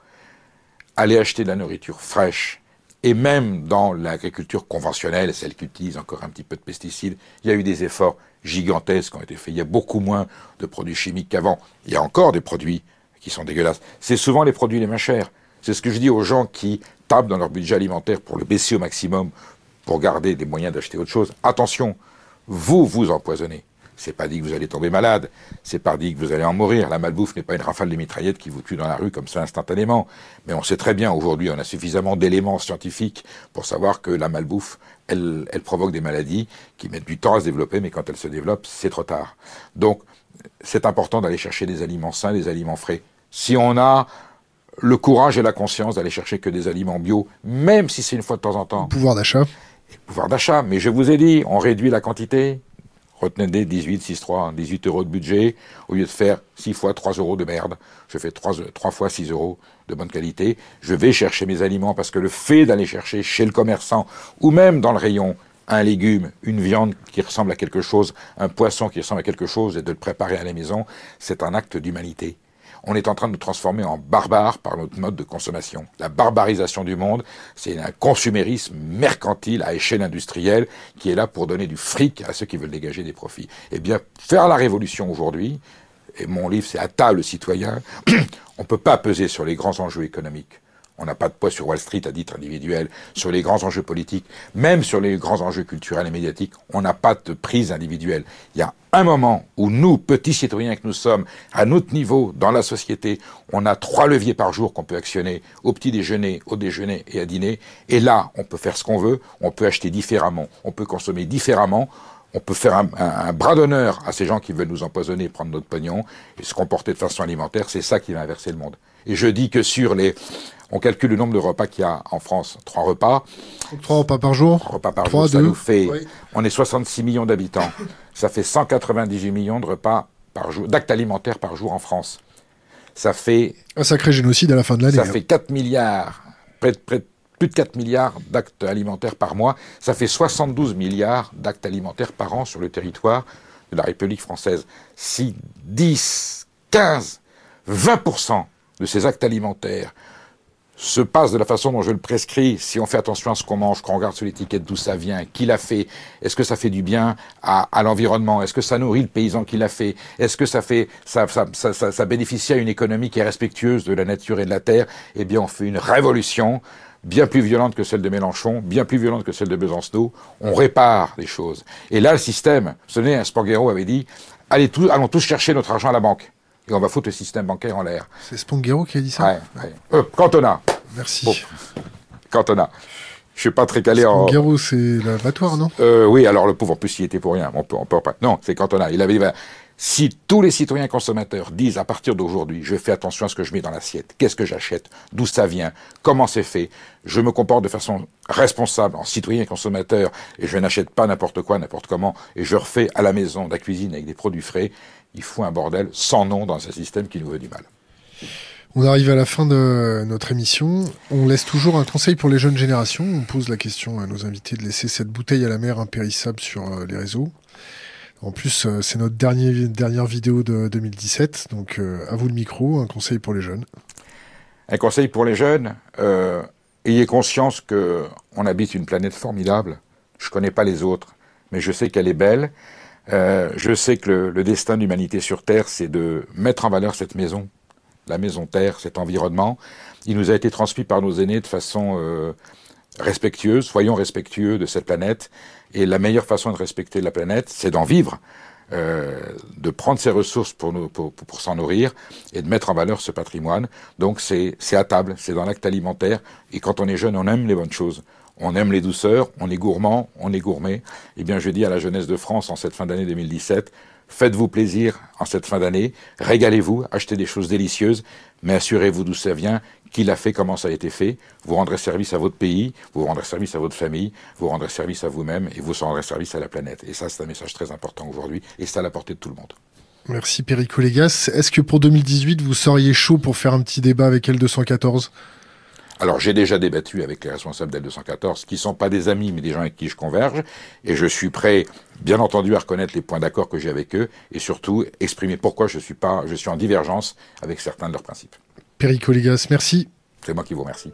aller acheter de la nourriture fraîche, et même dans l'agriculture conventionnelle, celle qui utilise encore un petit peu de pesticides, il y a eu des efforts gigantesques qui ont été faits. Il y a beaucoup moins de produits chimiques qu'avant. Il y a encore des produits qui sont dégueulasses. C'est souvent les produits les moins chers. C'est ce que je dis aux gens qui tapent dans leur budget alimentaire pour le baisser au maximum, pour garder des moyens d'acheter autre chose. Attention, vous vous empoisonnez. C'est pas dit que vous allez tomber malade, c'est pas dit que vous allez en mourir. La malbouffe n'est pas une rafale de mitraillettes qui vous tue dans la rue comme ça instantanément. Mais on sait très bien aujourd'hui, on a suffisamment d'éléments scientifiques pour savoir que la malbouffe, elle, elle provoque des maladies qui mettent du temps à se développer, mais quand elles se développent, c'est trop tard. Donc, c'est important d'aller chercher des aliments sains, des aliments frais. Si on a le courage et la conscience d'aller chercher que des aliments bio, même si c'est une fois de temps en temps. Pouvoir d'achat. Pouvoir d'achat. Mais je vous ai dit, on réduit la quantité. Retenez des 18, 6, 3, 18 euros de budget. Au lieu de faire 6 fois 3 euros de merde, je fais 3, 3 fois 6 euros de bonne qualité. Je vais chercher mes aliments parce que le fait d'aller chercher chez le commerçant ou même dans le rayon un légume, une viande qui ressemble à quelque chose, un poisson qui ressemble à quelque chose et de le préparer à la maison, c'est un acte d'humanité on est en train de nous transformer en barbares par notre mode de consommation. La barbarisation du monde, c'est un consumérisme mercantile à échelle industrielle qui est là pour donner du fric à ceux qui veulent dégager des profits. Eh bien, faire la révolution aujourd'hui, et mon livre c'est à table citoyen, on ne peut pas peser sur les grands enjeux économiques. On n'a pas de poids sur Wall Street à titre individuel, sur les grands enjeux politiques, même sur les grands enjeux culturels et médiatiques. On n'a pas de prise individuelle. Il y a un moment où nous, petits citoyens que nous sommes, à notre niveau, dans la société, on a trois leviers par jour qu'on peut actionner, au petit déjeuner, au déjeuner et à dîner. Et là, on peut faire ce qu'on veut, on peut acheter différemment, on peut consommer différemment, on peut faire un, bras d'honneur à ces gens qui veulent nous empoisonner, prendre notre pognon et se comporter de façon alimentaire. C'est ça qui va inverser le monde. Et je dis que sur les, on calcule le nombre de repas qu'il y a en France, trois repas. Trois repas par jour. Trois repas par 3, jour, ça nous fait. Oui. On est 66 millions d'habitants. ça fait 198 millions de repas par jour, d'actes alimentaires par jour en France. Ça fait. Un sacré génocide à la fin de l'année. Ça hein. fait 4 milliards, près de, près de, plus de 4 milliards d'actes alimentaires par mois. Ça fait 72 milliards d'actes alimentaires par an sur le territoire de la République française. Si 10, 15, 20% de ces actes alimentaires se passe de la façon dont je le prescris, si on fait attention à ce qu'on mange, qu'on regarde sur l'étiquette d'où ça vient, qui l'a fait, est-ce que ça fait du bien à, à l'environnement, est-ce que ça nourrit le paysan qui l'a fait, est-ce que ça fait, ça, ça, ça, ça, bénéficie à une économie qui est respectueuse de la nature et de la terre, eh bien on fait une révolution bien plus violente que celle de Mélenchon, bien plus violente que celle de Besancenot, on répare les choses. Et là, le système, ce n'est Spanghero avait dit, allez tous, allons tous chercher notre argent à la banque et on va foutre le système bancaire en l'air. C'est Sponghero qui a dit ça ouais, ouais. Euh, Cantona. Merci. Bon. Cantona. Je suis pas très calé en. Sponghero, c'est l'abattoir, non? Euh, Oui, alors le pauvre, en plus, il était pour rien. On peut, on peut pas. Non, c'est Cantona. Il avait dit, Si tous les citoyens consommateurs disent à partir d'aujourd'hui, je fais attention à ce que je mets dans l'assiette, qu'est-ce que j'achète, d'où ça vient, comment c'est fait, je me comporte de façon responsable en citoyen consommateur et je n'achète pas n'importe quoi, n'importe comment, et je refais à la maison de la cuisine avec des produits frais, il faut un bordel sans nom dans un système qui nous veut du mal. On arrive à la fin de notre émission. On laisse toujours un conseil pour les jeunes générations. On pose la question à nos invités de laisser cette bouteille à la mer impérissable sur euh, les réseaux. En plus, euh, c'est notre dernier, dernière vidéo de 2017. Donc, euh, à vous le micro. Un conseil pour les jeunes. Un conseil pour les jeunes. ayez conscience que on habite une planète formidable. Je connais pas les autres, mais je sais qu'elle est belle. Je sais que le, destin de l'humanité sur Terre, c'est de mettre en valeur cette maison la maison Terre, cet environnement, il nous a été transmis par nos aînés de façon euh, respectueuse. Soyons respectueux de cette planète. Et la meilleure façon de respecter la planète, c'est d'en vivre. Euh, de prendre ses ressources pour, s'en nourrir et de mettre en valeur ce patrimoine. Donc c'est à table, c'est dans l'acte alimentaire. Et quand on est jeune, on aime les bonnes choses. On aime les douceurs, on est gourmand, on est gourmet. Eh bien, je dis à la jeunesse de France en cette fin d'année 2017, Faites-vous plaisir en cette fin d'année, régalez-vous, achetez des choses délicieuses, mais assurez-vous d'où ça vient, qui l'a fait, comment ça a été fait. Vous rendrez service à votre pays, vous rendrez service à votre famille, vous rendrez service à vous-même et vous rendrez service à la planète. Et ça, c'est un message très important aujourd'hui et c'est à la portée de tout le monde. Merci Perico Légas. Est-ce que pour 2018, vous seriez chaud pour faire un petit débat avec L214 alors j'ai déjà débattu avec les responsables d'L214, qui sont pas des amis, mais des gens avec qui je converge, et je suis prêt, bien entendu, à reconnaître les points d'accord que j'ai avec eux, et surtout exprimer pourquoi je suis pas, je suis en divergence avec certains de leurs principes. Perico merci. C'est moi qui vous remercie.